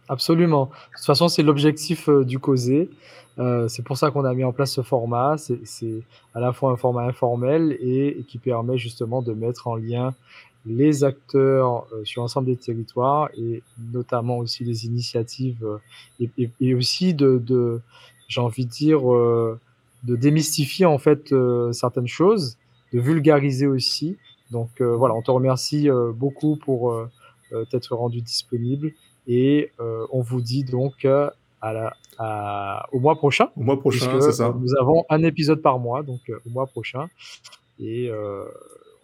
Speaker 3: Absolument. De toute façon, c'est l'objectif du causé. Euh, c'est pour ça qu'on a mis en place ce format. C'est à la fois un format informel et, qui permet justement de mettre en lien les acteurs euh, sur l'ensemble des territoires et notamment aussi les initiatives euh, et, et- aussi de, de j'ai envie de dire, de démystifier en fait certaines choses, de vulgariser aussi. Donc euh, voilà, on te remercie euh, beaucoup pour euh, t'être rendu disponible et euh, on vous dit donc euh, à la, à- au mois prochain.
Speaker 1: au mois prochain, c'est ça.
Speaker 3: nous avons un épisode par mois, donc euh, au mois prochain. Et euh,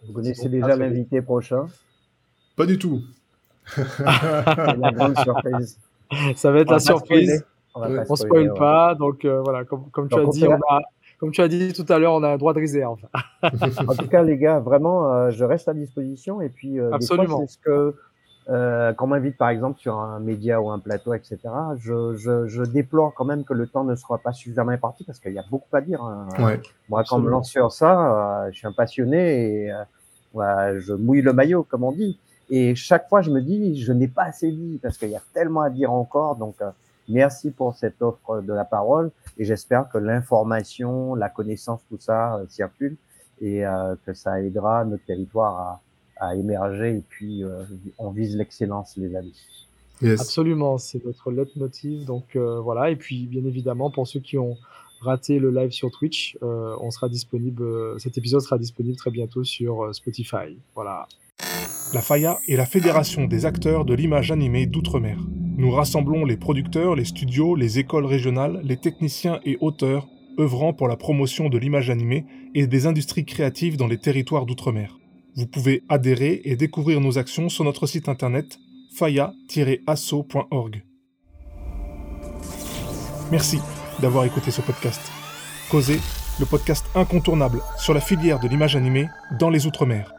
Speaker 3: on
Speaker 2: Vous connaissez
Speaker 3: donc
Speaker 2: déjà l'invité prochain?
Speaker 1: Pas du tout.
Speaker 2: C'est la grande surprise.
Speaker 3: Ça va être
Speaker 2: On
Speaker 3: la
Speaker 2: va
Speaker 3: surprise.
Speaker 2: On va spoiler,
Speaker 3: spoil
Speaker 2: ouais.
Speaker 3: pas, donc euh, voilà, comme, comme tu
Speaker 2: Donc,
Speaker 3: as
Speaker 2: on
Speaker 3: dit, on
Speaker 2: la-
Speaker 3: a, comme tu as dit tout à l'heure, on a un droit de réserve.
Speaker 2: En tout cas, les gars, vraiment, euh, je reste à disposition. Et puis, euh, des fois,
Speaker 3: Absolument.
Speaker 2: c'est ce que, euh, quand on m'invite, par exemple, sur un média ou un plateau, etc., je, je, je déplore quand même que le temps ne soit pas suffisamment imparti parce qu'il y a beaucoup à dire. hein.
Speaker 1: Ouais.
Speaker 2: Moi, quand on me
Speaker 3: Absolument.
Speaker 2: lance sur ça, euh, je suis un passionné et euh, ouais, je mouille le maillot, comme on dit. Et chaque fois, je me dis, je n'ai pas assez dit parce qu'il y a tellement à dire encore. Donc, euh, merci pour cette offre de la parole et j'espère que l'information, la connaissance, tout ça euh, circule et euh, que ça aidera notre territoire à, à émerger. Et puis, euh, on vise l'excellence, les amis.
Speaker 1: Yes.
Speaker 3: Absolument, c'est notre leitmotiv. Donc euh, voilà, et puis bien évidemment, pour ceux qui ont raté le live sur Twitch, euh, on sera disponible, euh, cet épisode sera disponible très bientôt sur euh, Spotify. Voilà.
Speaker 1: La FAIA est la fédération des acteurs de l'image animée d'outre-mer. Nous rassemblons les producteurs, les studios, les écoles régionales, les techniciens et auteurs œuvrant pour la promotion de l'image animée et des industries créatives dans les territoires d'outre-mer. Vous pouvez adhérer et découvrir nos actions sur notre site internet faya-asso.org. Merci d'avoir écouté ce podcast. Causer, le podcast incontournable sur la filière de l'image animée dans les Outre-mer.